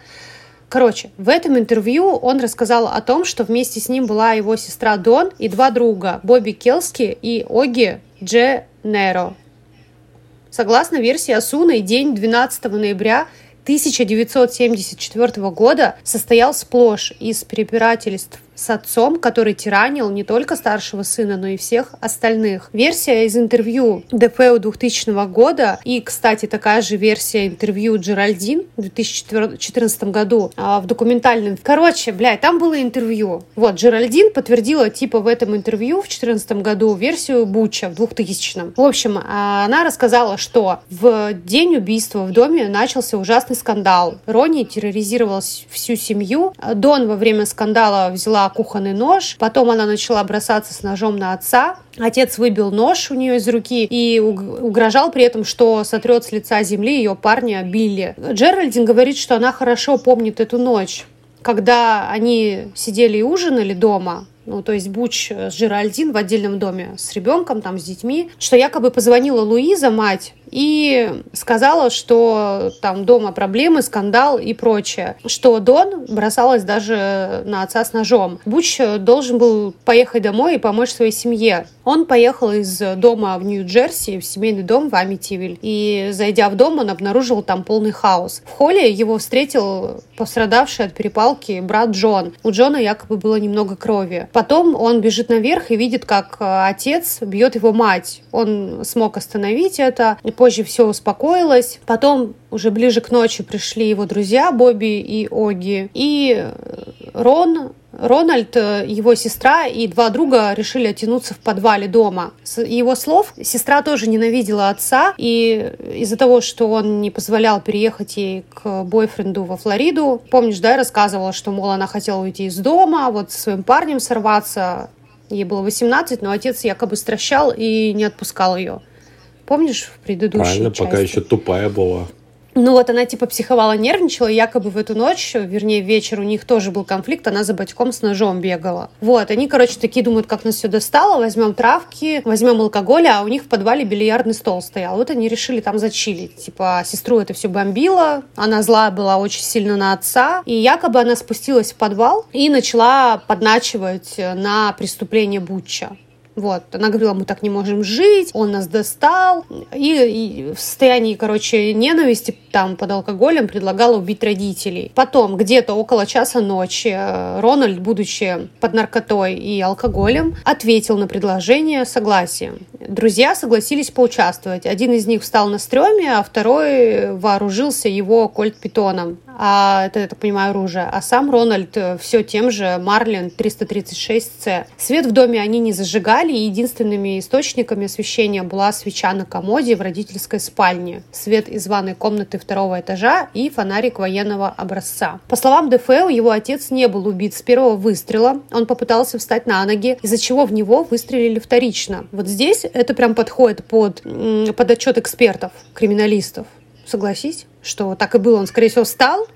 [SPEAKER 1] Короче, в этом интервью он рассказал о том, что вместе с ним была его сестра Дон и два друга Бобби Келски и Оги Дже Неро. Согласно версии Асуны, день 12 ноября 1974 года состоял сплошь из препирательств с отцом, который тиранил не только старшего сына, но и всех остальных. Версия из интервью ДФУ 2000 года и, кстати, такая же версия интервью Джеральдин в 2014 году а, в документальном. Короче, блядь, там было интервью. Вот, Джеральдин подтвердила типа в этом интервью в 2014 году версию Буча в 2000 В общем, а, она рассказала, что в день убийства в доме начался ужасный скандал. Ронни терроризировал всю семью. Дон во время скандала взяла кухонный нож. Потом она начала бросаться с ножом на отца. Отец выбил нож у нее из руки и угрожал при этом, что сотрет с лица земли ее парня Билли. Джеральдин говорит, что она хорошо помнит эту ночь. Когда они сидели и ужинали дома, ну, то есть Буч с Жеральдин в отдельном доме с ребенком, там, с детьми, что якобы позвонила Луиза, мать, и сказала, что там дома проблемы, скандал и прочее. Что Дон бросалась даже на отца с ножом. Буч должен был поехать домой и помочь своей семье. Он поехал из дома в Нью-Джерси в семейный дом в Амитивиль. И, зайдя в дом, он обнаружил там полный хаос. В холле его встретил пострадавший от перепалки брат Джон. У Джона якобы было немного крови. Потом он бежит наверх и видит, как отец бьет его мать. Он смог остановить это. Позже все успокоилось. Потом уже ближе к ночи пришли его друзья Бобби и Оги. И Рон Рональд, э, его сестра и два друга решили оттянуться в подвале дома. С его слов, сестра тоже ненавидела отца, и из-за того, что он не позволял переехать ей к бойфренду во Флориду, помнишь, да, я рассказывала, что, мол, она хотела уйти из дома, вот со своим парнем сорваться, ей было 18, но отец якобы стращал и не отпускал ее. Помнишь в предыдущей
[SPEAKER 2] Правильно,
[SPEAKER 1] части?
[SPEAKER 2] пока еще тупая была.
[SPEAKER 1] Ну вот она типа психовала, нервничала, якобы в эту ночь, вернее вечер у них тоже был конфликт, она за батьком с ножом бегала. Вот, они, короче, такие думают, как нас все достало, возьмем травки, возьмем алкоголь, а у них в подвале бильярдный стол стоял. Вот они решили там зачилить. Типа, сестру это все бомбило, она зла была очень сильно на отца, и якобы она спустилась в подвал и начала подначивать на преступление Бутча. Вот, она говорила, мы так не можем жить, он нас достал. И, и в состоянии, короче, ненависти там под алкоголем предлагала убить родителей. Потом, где-то около часа ночи, э, Рональд, будучи под наркотой и алкоголем, ответил на предложение согласием. Друзья согласились поучаствовать. Один из них встал на стреме, а второй вооружился его кольт-питоном. А, это, я так понимаю, оружие. А сам Рональд э, все тем же Марлин 336C. Свет в доме они не зажигали, и единственными источниками освещения была свеча на комоде в родительской спальне, свет из ванной комнаты второго этажа и фонарик военного образца. По словам ДФЛ, его отец не был убит с первого выстрела. Он попытался встать на ноги, из-за чего в него выстрелили вторично. Вот здесь это прям подходит под, под отчет экспертов, криминалистов. Согласись, что так и было. Он, скорее всего, встал,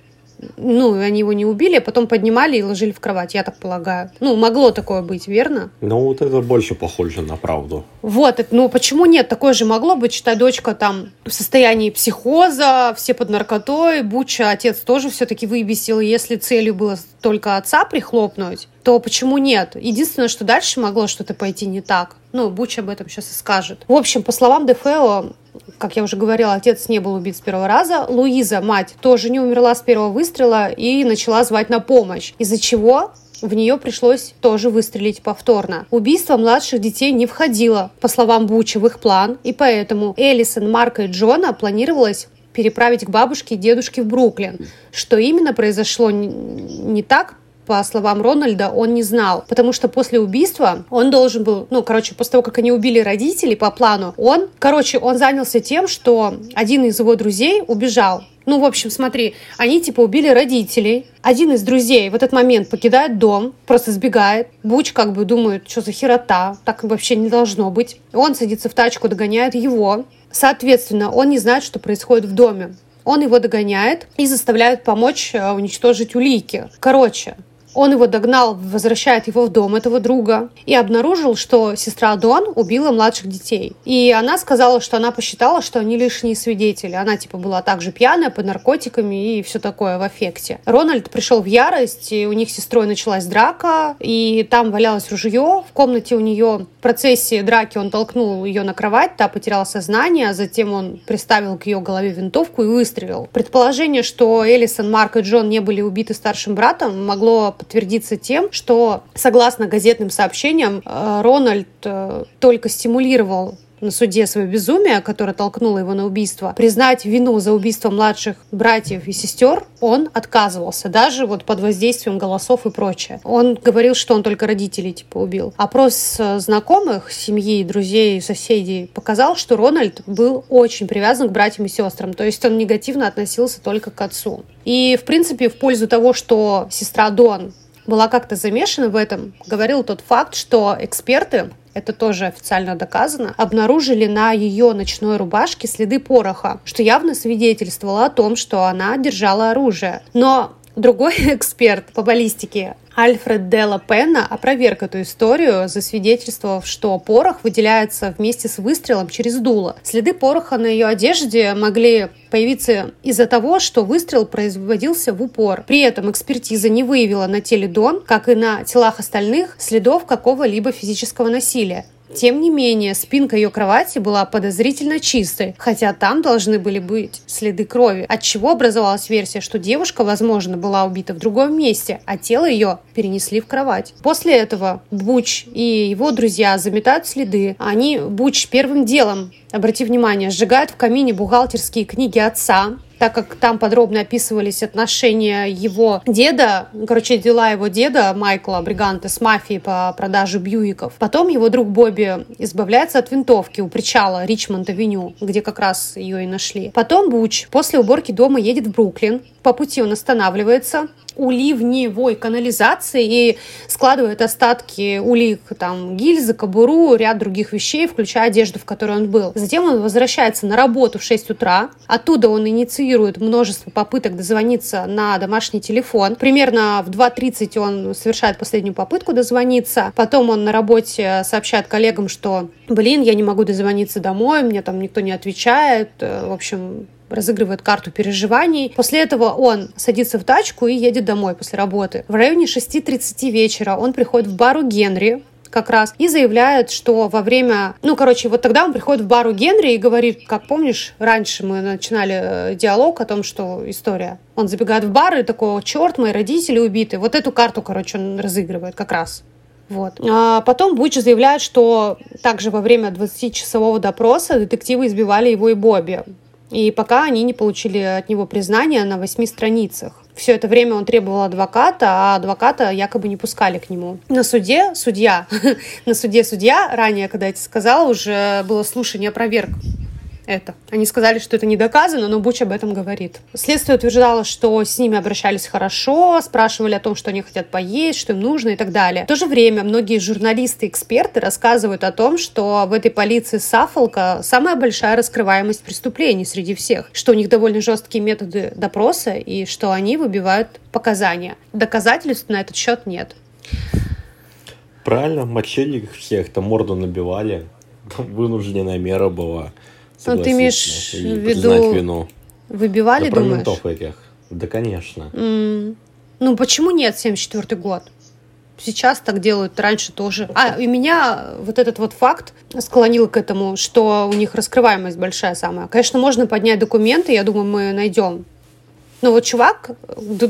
[SPEAKER 1] ну, они его не убили, а потом поднимали и ложили в кровать, я так полагаю. Ну, могло такое быть, верно?
[SPEAKER 2] Ну, вот это больше похоже на правду.
[SPEAKER 1] Вот, это, ну, почему нет? Такое же могло быть, что дочка там в состоянии психоза, все под наркотой, Буча отец тоже все-таки выбесил, если целью было только отца прихлопнуть, то почему нет? Единственное, что дальше могло что-то пойти не так. Ну, Буч об этом сейчас и скажет. В общем, по словам Дефео, как я уже говорила, отец не был убит с первого раза. Луиза, мать, тоже не умерла с первого выстрела и начала звать на помощь. Из-за чего в нее пришлось тоже выстрелить повторно. Убийство младших детей не входило, по словам Буча, в их план, и поэтому Элисон, Марка и Джона планировалось переправить к бабушке и дедушке в Бруклин. Что именно произошло не так, по словам Рональда, он не знал. Потому что после убийства он должен был, ну, короче, после того, как они убили родителей по плану, он, короче, он занялся тем, что один из его друзей убежал. Ну, в общем, смотри, они типа убили родителей. Один из друзей в этот момент покидает дом, просто сбегает. Буч как бы думает, что за херота, так вообще не должно быть. Он садится в тачку, догоняет его. Соответственно, он не знает, что происходит в доме. Он его догоняет и заставляет помочь э, уничтожить улики. Короче, он его догнал, возвращает его в дом этого друга и обнаружил, что сестра Дон убила младших детей. И она сказала, что она посчитала, что они лишние свидетели. Она типа была также пьяная, под наркотиками и все такое в эффекте. Рональд пришел в ярость, и у них с сестрой началась драка, и там валялось ружье. В комнате у нее в процессе драки он толкнул ее на кровать, та потеряла сознание, а затем он приставил к ее голове винтовку и выстрелил. Предположение, что Элисон, Марк и Джон не были убиты старшим братом, могло подтвердиться тем, что, согласно газетным сообщениям, э, Рональд э, только стимулировал на суде свое безумие, которое толкнуло его на убийство, признать вину за убийство младших братьев и сестер, он отказывался, даже вот под воздействием голосов и прочее. Он говорил, что он только родителей типа убил. Опрос знакомых, семьи, друзей, соседей показал, что Рональд был очень привязан к братьям и сестрам, то есть он негативно относился только к отцу. И, в принципе, в пользу того, что сестра Дон была как-то замешана в этом, говорил тот факт, что эксперты это тоже официально доказано, обнаружили на ее ночной рубашке следы пороха, что явно свидетельствовало о том, что она держала оружие. Но Другой эксперт по баллистике Альфред Делла Пенна опроверг эту историю, засвидетельствовав, что порох выделяется вместе с выстрелом через дуло. Следы пороха на ее одежде могли появиться из-за того, что выстрел производился в упор. При этом экспертиза не выявила на теле Дон, как и на телах остальных, следов какого-либо физического насилия. Тем не менее, спинка ее кровати была подозрительно чистой, хотя там должны были быть следы крови, от чего образовалась версия, что девушка, возможно, была убита в другом месте, а тело ее перенесли в кровать. После этого Буч и его друзья заметают следы. Они, Буч, первым делом, обрати внимание, сжигают в камине бухгалтерские книги отца, так как там подробно описывались отношения его деда, короче, дела его деда Майкла Бриганта с мафией по продаже бьюиков. Потом его друг Бобби избавляется от винтовки у причала Ричмонд-авеню, где как раз ее и нашли. Потом Буч после уборки дома едет в Бруклин. По пути он останавливается, у ливневой канализации и складывает остатки улик, там, гильзы, кобуру, ряд других вещей, включая одежду, в которой он был. Затем он возвращается на работу в 6 утра. Оттуда он инициирует множество попыток дозвониться на домашний телефон. Примерно в 2.30 он совершает последнюю попытку дозвониться. Потом он на работе сообщает коллегам, что, блин, я не могу дозвониться домой, мне там никто не отвечает. В общем, разыгрывает карту переживаний. После этого он садится в тачку и едет домой после работы. В районе 6.30 вечера он приходит в бару Генри, как раз, и заявляет, что во время... Ну, короче, вот тогда он приходит в бару Генри и говорит, как помнишь, раньше мы начинали э, диалог о том, что история. Он забегает в бар и такой, черт, мои родители убиты. Вот эту карту, короче, он разыгрывает как раз. Вот. А потом Буч заявляет, что также во время 20-часового допроса детективы избивали его и Бобби. И пока они не получили от него признания на восьми страницах. Все это время он требовал адвоката, а адвоката якобы не пускали к нему. На суде судья, на суде судья, ранее, когда я это сказала, уже было слушание проверк это. Они сказали, что это не доказано, но Буч об этом говорит. Следствие утверждало, что с ними обращались хорошо, спрашивали о том, что они хотят поесть, что им нужно и так далее. В то же время многие журналисты и эксперты рассказывают о том, что в этой полиции Саффолка самая большая раскрываемость преступлений среди всех, что у них довольно жесткие методы допроса и что они выбивают показания. Доказательств на этот счет нет.
[SPEAKER 2] Правильно, мочили всех, там морду набивали. Вынужденная мера была.
[SPEAKER 1] Ну, ты имеешь в виду... вину. Выбивали, да, думаешь?
[SPEAKER 2] Про этих. Да, конечно.
[SPEAKER 1] Mm. Ну, почему нет, 74 год? Сейчас так делают, раньше тоже. А, и меня вот этот вот факт склонил к этому, что у них раскрываемость большая самая. Конечно, можно поднять документы, я думаю, мы найдем. Но вот чувак,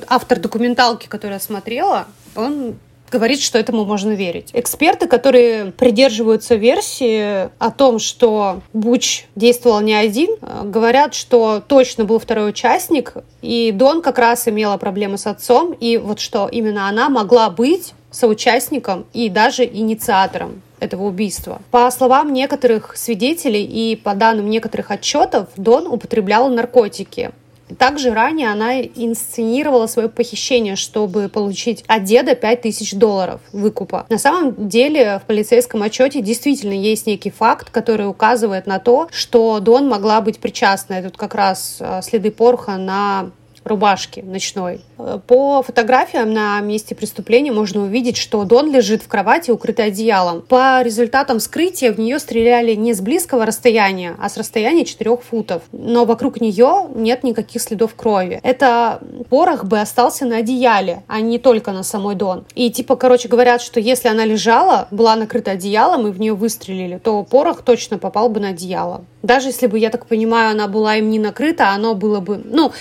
[SPEAKER 1] автор документалки, которую я смотрела, он говорит, что этому можно верить. Эксперты, которые придерживаются версии о том, что Буч действовал не один, э, говорят, что точно был второй участник, и Дон как раз имела проблемы с отцом, и вот что именно она могла быть соучастником и даже инициатором этого убийства. По словам некоторых свидетелей и по данным некоторых отчетов, Дон употреблял наркотики. Также ранее она инсценировала свое похищение, чтобы получить от деда 5000 долларов выкупа. На самом деле в полицейском отчете действительно есть некий факт, который указывает на то, что Дон могла быть причастна. Тут как раз а, следы пороха на рубашки ночной. По фотографиям на месте преступления можно увидеть, что Дон лежит в кровати, укрытый одеялом. По результатам вскрытия в нее стреляли не с близкого расстояния, а с расстояния 4 футов. Но вокруг нее нет никаких следов крови. Это порох бы остался на одеяле, а не только на самой Дон. И типа, короче, говорят, что если она лежала, была накрыта одеялом и в нее выстрелили, то порох точно попал бы на одеяло. Даже если бы, я так понимаю, она была им не накрыта, оно было бы... Ну,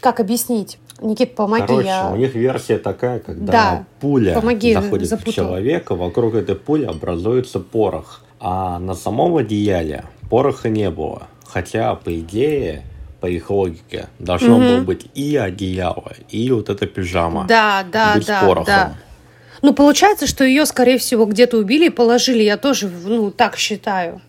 [SPEAKER 1] как объяснить? Никит, помоги.
[SPEAKER 2] Короче, я... у них версия такая, когда да, пуля помоги, заходит запутал. в человека, вокруг этой пули образуется порох. А на самом одеяле пороха не было. Хотя, по идее, по их логике, должно угу. было быть и одеяло, и вот эта пижама.
[SPEAKER 1] Да, да, быть да, порохом. да. Ну, получается, что ее, скорее всего, где-то убили и положили. Я тоже, ну, так считаю.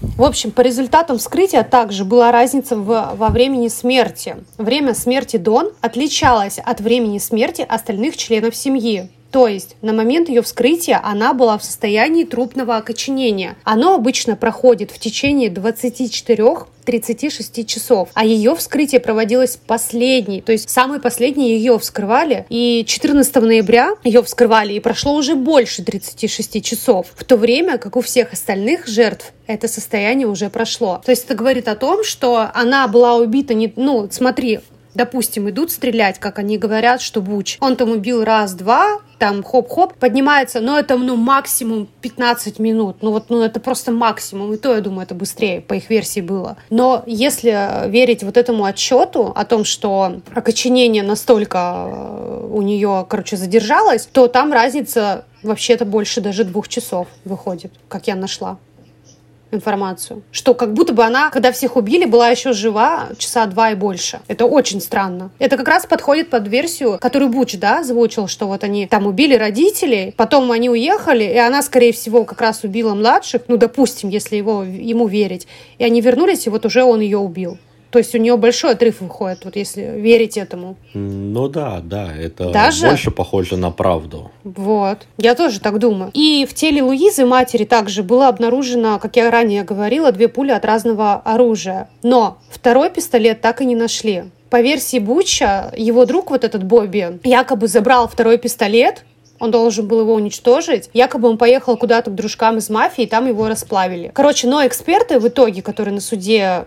[SPEAKER 1] В общем, по результатам вскрытия также была разница в, во времени смерти. Время смерти Дон отличалось от времени смерти остальных членов семьи. То есть на момент ее вскрытия она была в состоянии трупного окоченения. Оно обычно проходит в течение 24-36 часов, а ее вскрытие проводилось последний, то есть самый последний ее вскрывали, и 14 ноября ее вскрывали, и прошло уже больше 36 часов, в то время как у всех остальных жертв это состояние уже прошло. То есть это говорит о том, что она была убита не, ну, смотри, допустим, идут стрелять, как они говорят, что Буч, он там убил раз-два, там хоп-хоп, поднимается, но это, ну, максимум 15 минут. Ну, вот, ну, это просто максимум. И то, я думаю, это быстрее, по их версии было. Но если верить вот этому отчету о том, что окоченение настолько э, у нее, короче, задержалось, то там разница вообще-то больше даже двух часов выходит, как я нашла информацию. Что как будто бы она, когда всех убили, была еще жива часа два и больше. Это очень странно. Это как раз подходит под версию, которую Буч, да, озвучил, что вот они там убили родителей, потом они уехали, и она, скорее всего, как раз убила младших, ну, допустим, если его, ему верить. И они вернулись, и вот уже он ее убил. То есть у нее большой отрыв выходит, вот если верить этому.
[SPEAKER 2] Ну да, да, это Даже... больше похоже на правду.
[SPEAKER 1] Вот, я тоже так думаю. И в теле Луизы, матери, также было обнаружено, как я ранее говорила, две пули от разного оружия. Но второй пистолет так и не нашли. По версии Буча, его друг, вот этот Бобби, якобы забрал второй пистолет, он должен был его уничтожить. Якобы он поехал куда-то к дружкам из мафии, и там его расплавили. Короче, но эксперты в итоге, которые на суде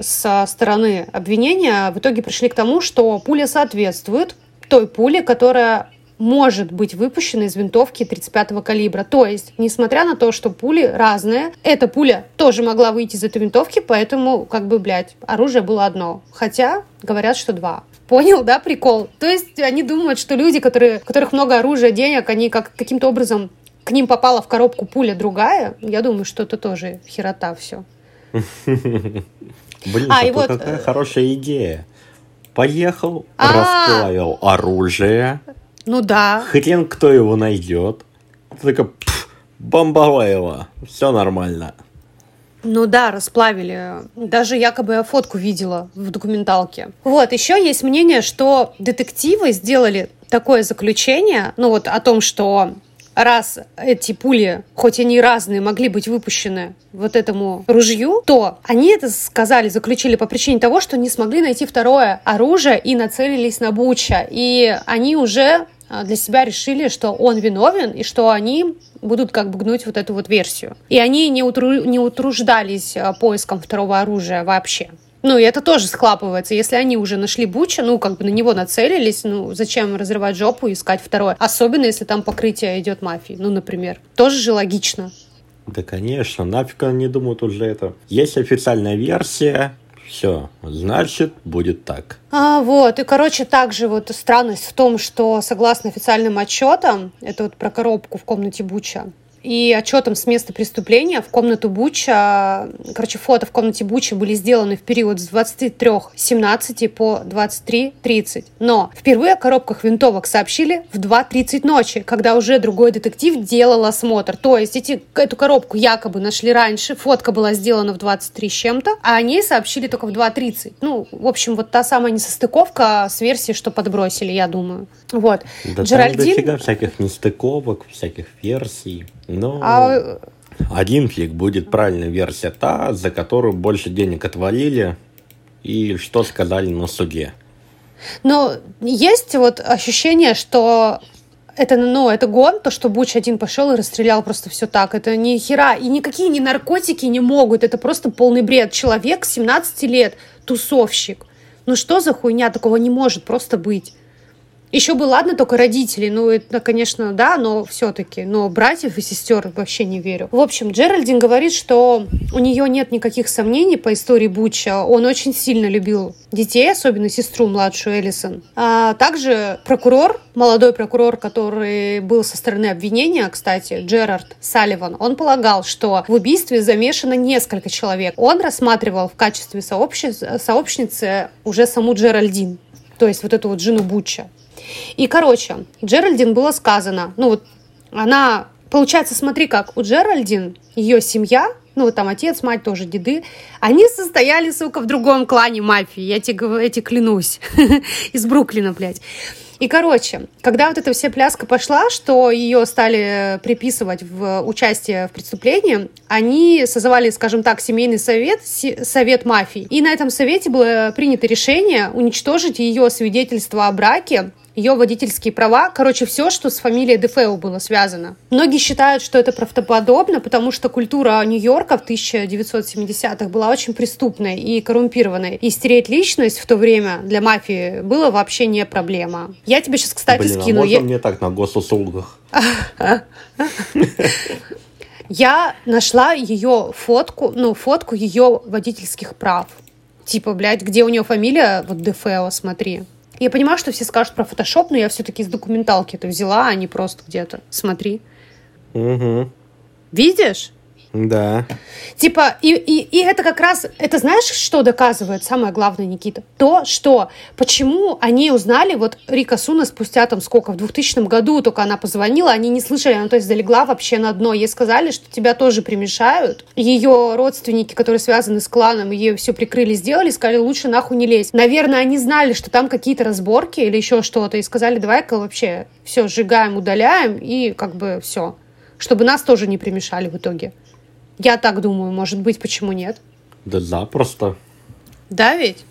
[SPEAKER 1] со стороны обвинения в итоге пришли к тому, что пуля соответствует той пуле, которая может быть выпущена из винтовки 35-го калибра. То есть, несмотря на то, что пули разные, эта пуля тоже могла выйти из этой винтовки, поэтому, как бы, блядь, оружие было одно. Хотя, говорят, что два. Понял, да, прикол? То есть, они думают, что люди, которые, у которых много оружия, денег, они как, каким-то образом к ним попала в коробку пуля другая. Я думаю, что это тоже херота все.
[SPEAKER 2] Блин, а, и вот... какая хорошая идея. Поехал, а расплавил оружие.
[SPEAKER 1] Ну да.
[SPEAKER 2] Хрен кто его найдет. Ты такая, бомбовая все нормально.
[SPEAKER 1] Ну да, расплавили. Даже якобы я фотку видела в документалке. Вот, еще есть мнение, что детективы сделали такое заключение, ну вот о том, что раз эти пули, хоть они разные, могли быть выпущены вот этому ружью, то они это сказали, заключили по причине того, что не смогли найти второе оружие и нацелились на Буча. И они уже а, для себя решили, что он виновен и что они будут как бы гнуть вот эту вот версию. И они не, утру... не утруждались а, поиском второго оружия вообще. Ну, и это тоже схлапывается. Если они уже нашли Буча, ну, как бы на него нацелились, ну, зачем разрывать жопу и искать второе? Особенно, если там покрытие идет мафии, ну, например. Тоже же логично.
[SPEAKER 2] Да, конечно, нафиг они думают уже это. Есть официальная версия, все, значит, будет так.
[SPEAKER 1] А, вот, и, короче, также вот странность в том, что, согласно официальным отчетам, это вот про коробку в комнате Буча, и отчетом с места преступления в комнату Буча, короче, фото в комнате Буча были сделаны в период с 23.17 по 23.30. Но впервые о коробках винтовок сообщили в 2.30 ночи, когда уже другой детектив делал осмотр. То есть эти, эту коробку якобы нашли раньше, фотка была сделана в 23 с чем-то, а о ней сообщили только в 2.30. Ну, в общем, вот та самая несостыковка с версией, что подбросили, я думаю. Вот.
[SPEAKER 2] Да Джеральдин... там дофига всяких нестыковок, всяких версий. Но а... один фиг будет правильная версия та, за которую больше денег отвалили и что сказали на суде.
[SPEAKER 1] Но есть вот ощущение, что это, ну, это гон, то, что Буч один пошел и расстрелял просто все так. Это ни хера. И никакие ни наркотики не могут. Это просто полный бред. Человек 17 лет, тусовщик. Ну что за хуйня? Такого не может просто быть. Еще бы, ладно, только родители. Ну, это, конечно, да, но все-таки. Но братьев и сестер вообще не верю. В общем, Джеральдин говорит, что у нее нет никаких сомнений по истории Буча. Он очень сильно любил детей, особенно сестру младшую Элисон. А также прокурор, молодой прокурор, который был со стороны обвинения, кстати, Джерард Салливан, он полагал, что в убийстве замешано несколько человек. Он рассматривал в качестве сообщницы уже саму Джеральдин, то есть вот эту вот жену Буча. И, короче, Джеральдин было сказано, ну вот она, получается, смотри как, у Джеральдин, ее семья, ну, вот там отец, мать тоже, деды, они состояли, сука, в другом клане мафии, я тебе, я тебе клянусь, из Бруклина, блядь. И, короче, когда вот эта вся пляска пошла, что ее стали приписывать в участие в преступлении, они созывали, скажем так, семейный совет, совет мафии. И на этом совете было принято решение уничтожить ее свидетельство о браке ее водительские права, короче, все, что с фамилией Дефео было связано. Многие считают, что это правдоподобно, потому что культура Нью-Йорка в 1970-х была очень преступной и коррумпированной. И стереть личность в то время для мафии было вообще не проблема. Я тебе сейчас, кстати,
[SPEAKER 2] Блин,
[SPEAKER 1] скину.
[SPEAKER 2] А можно
[SPEAKER 1] Я...
[SPEAKER 2] мне так на госуслугах?
[SPEAKER 1] Я нашла ее фотку, ну, фотку ее водительских прав. Типа, блядь, где у нее фамилия? Вот Дефео, смотри. Я понимаю, что все скажут про фотошоп, но я все-таки из документалки это взяла, а не просто где-то. Смотри.
[SPEAKER 2] Угу.
[SPEAKER 1] Видишь?
[SPEAKER 2] Да.
[SPEAKER 1] Типа, и, и, и это как раз, это знаешь, что доказывает самое главное, Никита? То, что почему они узнали, вот Рика Суна спустя там сколько, в 2000 году только она позвонила, они не слышали, она то есть залегла вообще на дно. Ей сказали, что тебя тоже примешают. Ее родственники, которые связаны с кланом, ее все прикрыли, сделали, сказали, лучше нахуй не лезь. Наверное, они знали, что там какие-то разборки или еще что-то, и сказали, давай-ка вообще все сжигаем, удаляем, и как бы все. Чтобы нас тоже не примешали в итоге. Я так думаю, может быть, почему нет?
[SPEAKER 2] Да запросто.
[SPEAKER 1] Да ведь?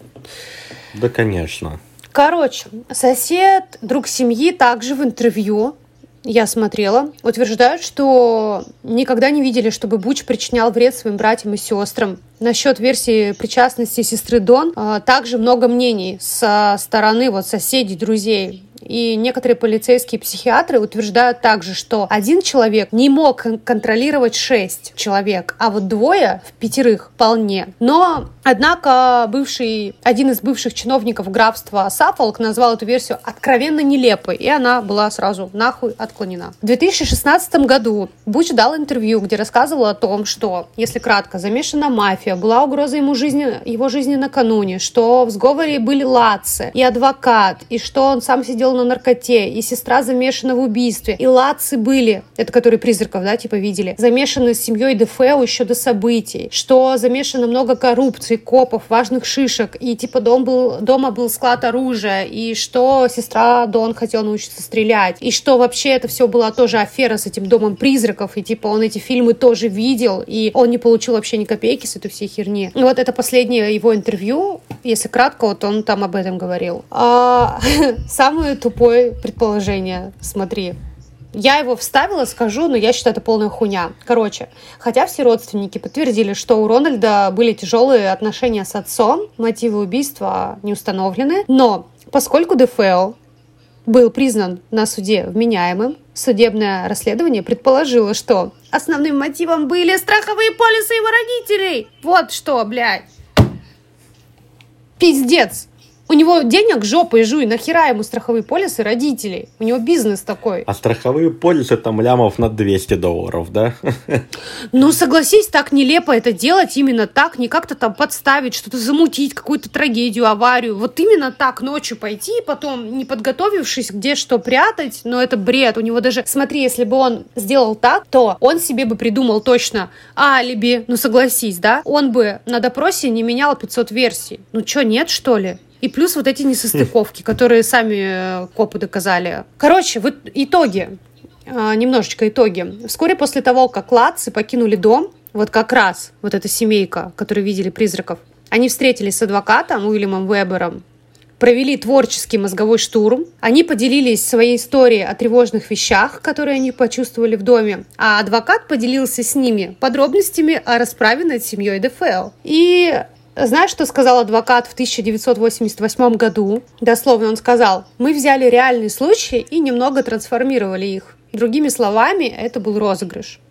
[SPEAKER 2] Да, конечно.
[SPEAKER 1] Короче, сосед, друг семьи также в интервью я смотрела, утверждают, что никогда не видели, чтобы Буч причинял вред своим братьям и сестрам. Насчет версии причастности сестры Дон а, также много мнений со стороны вот соседей, друзей. И некоторые полицейские психиатры утверждают также, что один человек не мог контролировать шесть человек, а вот двое в пятерых вполне. Но, однако, бывший, один из бывших чиновников графства Саффолк назвал эту версию откровенно нелепой, и она была сразу нахуй отклонена. В 2016 году Буч дал интервью, где рассказывал о том, что, если кратко, замешана мафия, была угроза ему жизни, его жизни накануне, что в сговоре были Латцы и адвокат, и что он сам сидел на наркоте, и сестра замешана в убийстве, и Латцы были, это которые призраков, да, типа видели, замешаны с семьей Дефео еще до событий, что замешано много коррупции, копов, важных шишек, и типа дом был, дома был склад оружия, и что сестра Дон хотела научиться стрелять, и что вообще это все была тоже афера с этим домом призраков, и типа он эти фильмы тоже видел, и он не получил вообще ни копейки с этой всей херни. И вот это последнее его интервью, если кратко, вот он там об этом говорил. А, самое тупое предположение, смотри. Я его вставила, скажу, но я считаю, это полная хуйня. Короче, хотя все родственники подтвердили, что у Рональда были тяжелые отношения с отцом, мотивы убийства не установлены, но поскольку Дефео был признан на суде вменяемым, судебное расследование предположило, что основным мотивом были страховые полисы его родителей. Вот что, блядь. Пиздец. У него денег жопой жуй, нахера ему страховые полисы родителей? У него бизнес такой.
[SPEAKER 2] А страховые полисы там лямов на 200 долларов, да?
[SPEAKER 1] Ну, согласись, так нелепо это делать именно так, не как-то там подставить, что-то замутить, какую-то трагедию, аварию. Вот именно так ночью пойти, потом, не подготовившись, где что прятать, но это бред. У него даже, смотри, если бы он сделал так, то он себе бы придумал точно алиби, ну согласись, да? Он бы на допросе не менял 500 версий. Ну что, нет, что ли? И плюс вот эти несостыковки, которые сами э, копы доказали. Короче, вот итоги. А, немножечко итоги. Вскоре после того, как Латцы покинули дом, вот как раз вот эта семейка, которые видели призраков, они встретились с адвокатом Уильямом Вебером, провели творческий мозговой штурм. Они поделились своей историей о тревожных вещах, которые они почувствовали в доме, а адвокат поделился с ними подробностями о расправе над семьей Дефео. И знаешь, что сказал адвокат в 1988 году? Дословно он сказал, мы взяли реальные случаи и немного трансформировали их. Другими словами, это был розыгрыш.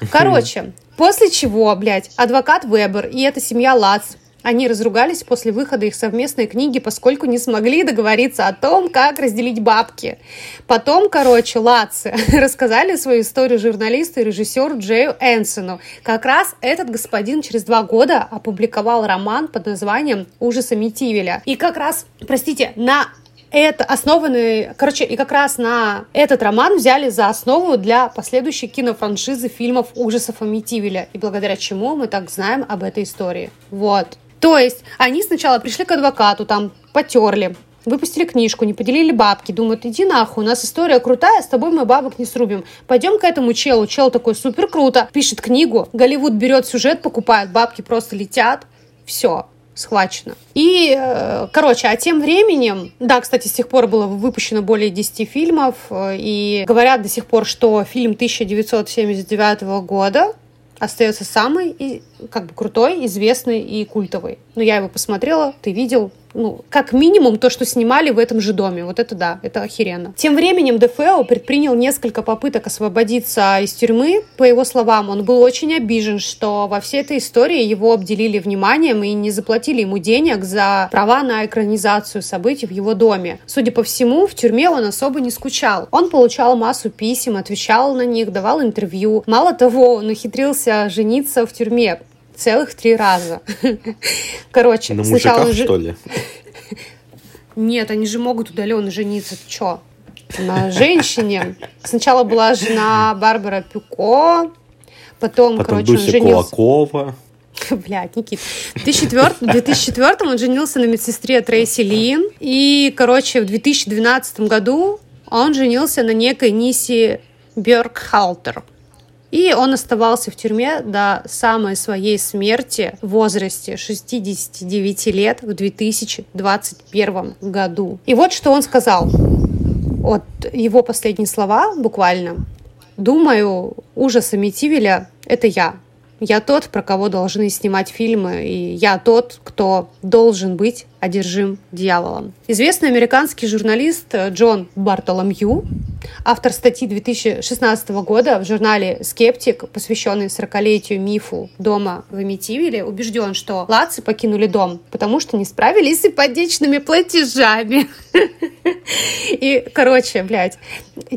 [SPEAKER 1] Короче, после чего, блядь, адвокат Вебер и эта семья Лац они разругались после выхода их совместной книги, поскольку не смогли договориться о том, как разделить бабки. Потом, короче, Латцы рассказали свою историю журналисту и режиссеру Джею Энсону. Как раз этот господин через два года опубликовал роман под названием «Ужасы Митивеля». И как раз, простите, на это основанный, короче, и как раз на этот роман взяли за основу для последующей кинофраншизы фильмов ужасов Амитивеля, и благодаря чему мы так знаем об этой истории. Вот. То есть они сначала пришли к адвокату, там потерли, выпустили книжку, не поделили бабки, думают, иди нахуй, у нас история крутая, с тобой мы бабок не срубим. Пойдем к этому челу, чел такой супер круто, пишет книгу, Голливуд берет сюжет, покупает, бабки просто летят, все. схвачено. И, э, короче, а тем временем, да, кстати, с тех пор было выпущено более 10 фильмов, э, и говорят до сих пор, что фильм 1979 года остается самый как бы крутой, известный и культовый. Но я его посмотрела, ты видел, ну, как минимум то, что снимали в этом же доме. Вот это да, это охеренно. Тем временем Дефео предпринял несколько попыток освободиться из тюрьмы. По его словам, он был очень обижен, что во всей этой истории его обделили вниманием и не заплатили ему денег за права на экранизацию событий в его доме. Судя по всему, в тюрьме он особо не скучал. Он получал массу писем, отвечал на них, давал интервью. Мало того, он ухитрился жениться в тюрьме целых три раза. Короче,
[SPEAKER 2] На сначала... Мужиках, что ли?
[SPEAKER 1] Нет, они же могут удаленно жениться. Ты чё? На женщине. Сначала была жена Барбара Пюко, потом, потом короче,
[SPEAKER 2] Дуся он женился... Кулакова.
[SPEAKER 1] Блядь, Никит. В 2004, 2004 он женился на медсестре Трейси Лин. И, короче, в 2012 году он женился на некой Ниси Бергхалтер. И он оставался в тюрьме до самой своей смерти в возрасте 69 лет в 2021 году. И вот что он сказал. Вот его последние слова буквально. «Думаю, ужас Амитивеля — это я. Я тот, про кого должны снимать фильмы, и я тот, кто должен быть одержим дьяволом. Известный американский журналист Джон Бартоломью, автор статьи 2016 года в журнале «Скептик», посвященный 40-летию мифу дома в Эмитивиле, убежден, что лацы покинули дом, потому что не справились с ипотечными платежами. И, короче, блядь,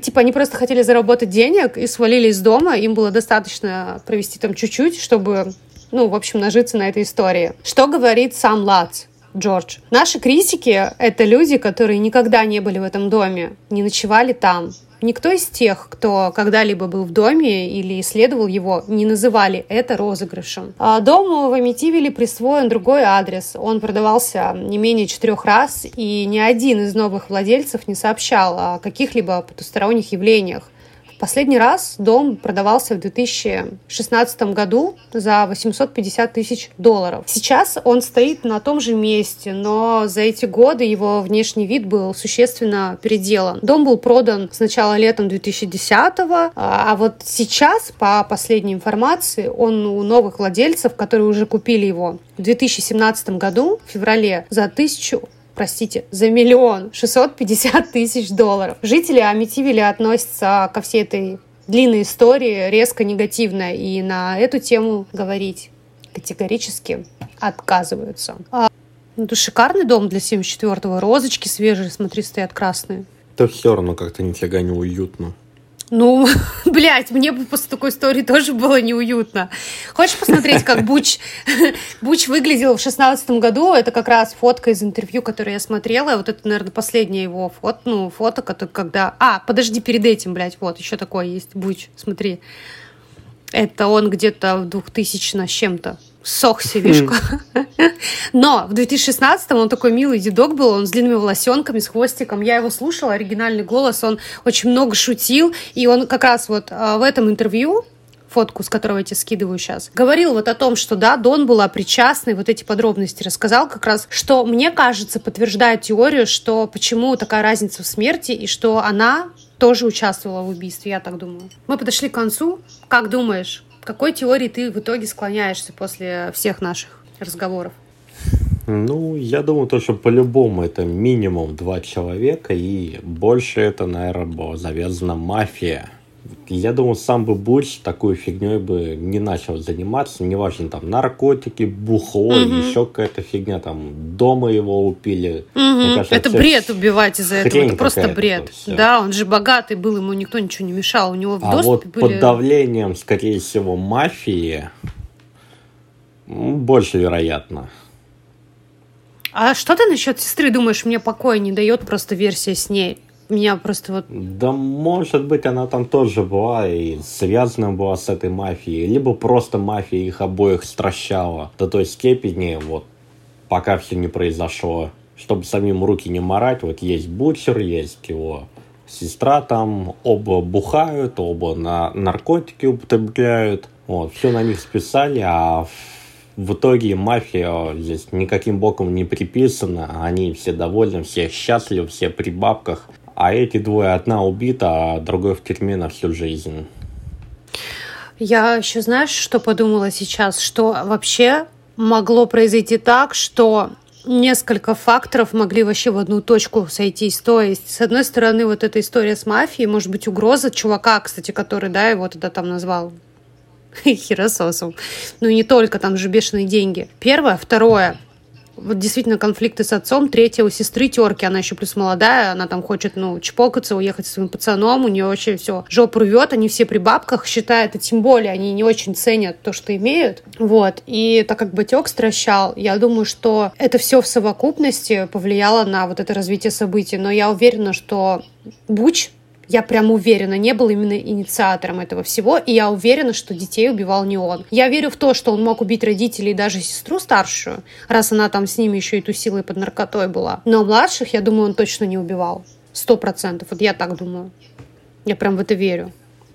[SPEAKER 1] типа они просто хотели заработать денег и свалили из дома, им было достаточно провести там чуть-чуть, чтобы ну, в общем, нажиться на этой истории. Что говорит сам Лац? Джордж. Наши критики — это люди, которые никогда не были в этом доме, не ночевали там. Никто из тех, кто когда-либо был в доме или исследовал его, не называли это розыгрышем. А дому в Амитивиле присвоен другой адрес. Он продавался не менее четырех раз, и ни один из новых владельцев не сообщал о каких-либо потусторонних явлениях. Последний раз дом продавался в 2016 году за 850 тысяч долларов. Сейчас он стоит на том же месте, но за эти годы его внешний вид был существенно переделан. Дом был продан сначала летом 2010 а, вот сейчас, по последней информации, он у новых владельцев, которые уже купили его в 2017 году, в феврале, за тысячу простите, за миллион шестьсот пятьдесят тысяч долларов. Жители Амитивиля относятся ко всей этой длинной истории резко негативно, и на эту тему говорить категорически отказываются. А, ну, шикарный дом для 74-го. Розочки свежие, смотри, стоят красные.
[SPEAKER 2] То все равно как-то нифига не уютно.
[SPEAKER 1] Ну, блядь, мне бы после такой истории тоже было неуютно. Хочешь посмотреть, как Буч, Буч выглядел в шестнадцатом году? Это как раз фотка из интервью, которое я смотрела. Вот это, наверное, последнее его фото, ну, фото, когда... А, подожди, перед этим, блядь, вот, еще такое есть, Буч, смотри. Это он где-то в 2000 с чем-то сох сивишку. Но в 2016-м он такой милый дедок был, он с длинными волосенками, с хвостиком. Я его слушала, оригинальный голос, он очень много шутил. И он как раз вот а, в этом интервью фотку, с которого я тебе скидываю сейчас, говорил вот о том, что да, Дон была причастной, вот эти подробности рассказал как раз, что, мне кажется, подтверждает теорию, что почему такая разница в смерти, и что она тоже участвовала в убийстве, я так думаю. Мы подошли к концу. Как думаешь, какой теории ты в итоге склоняешься после всех наших разговоров?
[SPEAKER 2] Ну, я думаю, то, что по-любому это минимум два человека, и больше это, наверное, была завязана мафия. Я думаю, сам бы Буч такой фигней бы не начал заниматься, неважно, там, наркотики, бухло, угу. еще какая-то фигня, там, дома его упили.
[SPEAKER 1] Угу. кажется, это бред убивать из-за этого, это просто бред. Да, он же богатый был, ему никто ничего не мешал, у него в
[SPEAKER 2] а вот были... под давлением, скорее всего, мафии больше вероятно.
[SPEAKER 1] А что ты насчет сестры думаешь, мне покоя не дает просто версия с ней? Меня просто вот...
[SPEAKER 2] Да, может быть, она там тоже была и связана была с этой мафией, либо просто мафия их обоих стращала до той степени, вот, пока все не произошло. Чтобы самим руки не морать, вот есть Бутчер, есть его сестра там, оба бухают, оба на наркотики употребляют, вот, все на них списали, а в итоге мафия здесь никаким боком не приписана, они все довольны, все счастливы, все при бабках. А эти двое, одна убита, а другой в тюрьме на всю жизнь.
[SPEAKER 1] Я еще, знаешь, что подумала сейчас? Что вообще могло произойти так, что несколько факторов могли вообще в одну точку сойтись. То есть, с одной стороны, вот эта история с мафией, может быть, угроза чувака, кстати, который, да, его тогда там назвал херососом. Ну не только, там же бешеные деньги. Первое. Второе вот действительно конфликты с отцом. Третья у сестры терки, она еще плюс молодая, она там хочет, ну, чпокаться, уехать со своим пацаном, у нее вообще все жопу рвет, они все при бабках считают, и тем более они не очень ценят то, что имеют. Вот. И так как батек стращал, я думаю, что это все в совокупности повлияло на вот это развитие событий. Но я уверена, что Буч я прям уверена, не был именно инициатором этого всего, и я уверена, что детей убивал не он. Я верю в то, что он мог убить родителей и даже сестру старшую, раз она там с ними еще и тусила и под наркотой была. Но младших, я думаю, он точно не убивал. Сто процентов. Вот я так думаю. Я прям в это верю.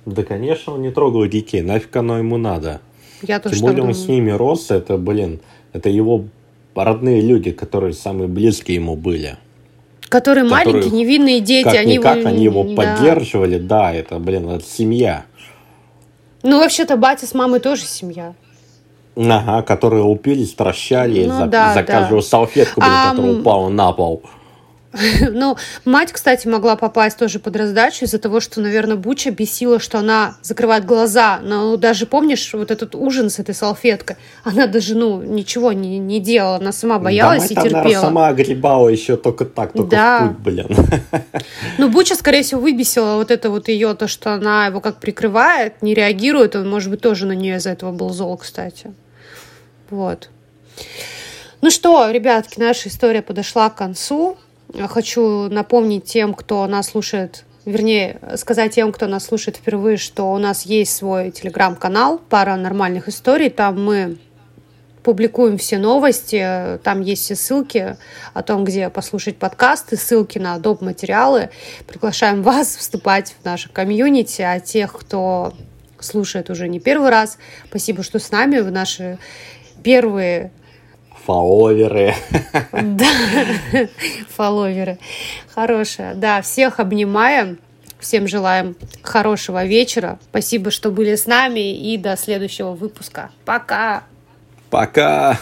[SPEAKER 2] Да, конечно, он не трогал детей. Нафиг оно ему надо.
[SPEAKER 1] Я тоже
[SPEAKER 2] Тем более он с ними рос, это, блин, это его родные люди, которые самые близкие ему были
[SPEAKER 1] которые, которые маленькие, невинные дети,
[SPEAKER 2] как они никак его, они его да. поддерживали, да, это, блин, это семья.
[SPEAKER 1] Ну, вообще-то батя с мамой тоже семья.
[SPEAKER 2] Ага, которые упились, трощали ну, за, да, за каждую да. салфетку, блин, а, которая упала на пол.
[SPEAKER 1] Ну, мать, кстати, могла попасть тоже под раздачу из-за того, что, наверное, Буча бесила, что она закрывает глаза. Но даже помнишь вот этот ужин с этой салфеткой? Она даже, ну, ничего не, не делала. Она сама боялась да, мать, и терпела. Она
[SPEAKER 2] сама огребала еще только так, только да. в путь, блин.
[SPEAKER 1] Ну, Буча, скорее всего, выбесила вот это вот ее, то, что она его как прикрывает, не реагирует. Он, может быть, тоже на нее из-за этого был зол, кстати. Вот. Ну что, ребятки, наша история подошла к концу. Хочу напомнить тем, кто нас слушает, вернее, сказать тем, кто нас слушает впервые, что у нас есть свой телеграм-канал «Пара нормальных историй». Там мы публикуем все новости, там есть все ссылки о том, где послушать подкасты, ссылки на доп. материалы. Приглашаем вас вступать в наше комьюнити, а тех, кто слушает уже не первый раз, спасибо, что с нами, в наши первые
[SPEAKER 2] фолловеры.
[SPEAKER 1] Да, фолловеры. Хорошая. Да, всех обнимаем. Всем желаем хорошего вечера. Спасибо, что были с нами. И до следующего выпуска. Пока.
[SPEAKER 2] Пока.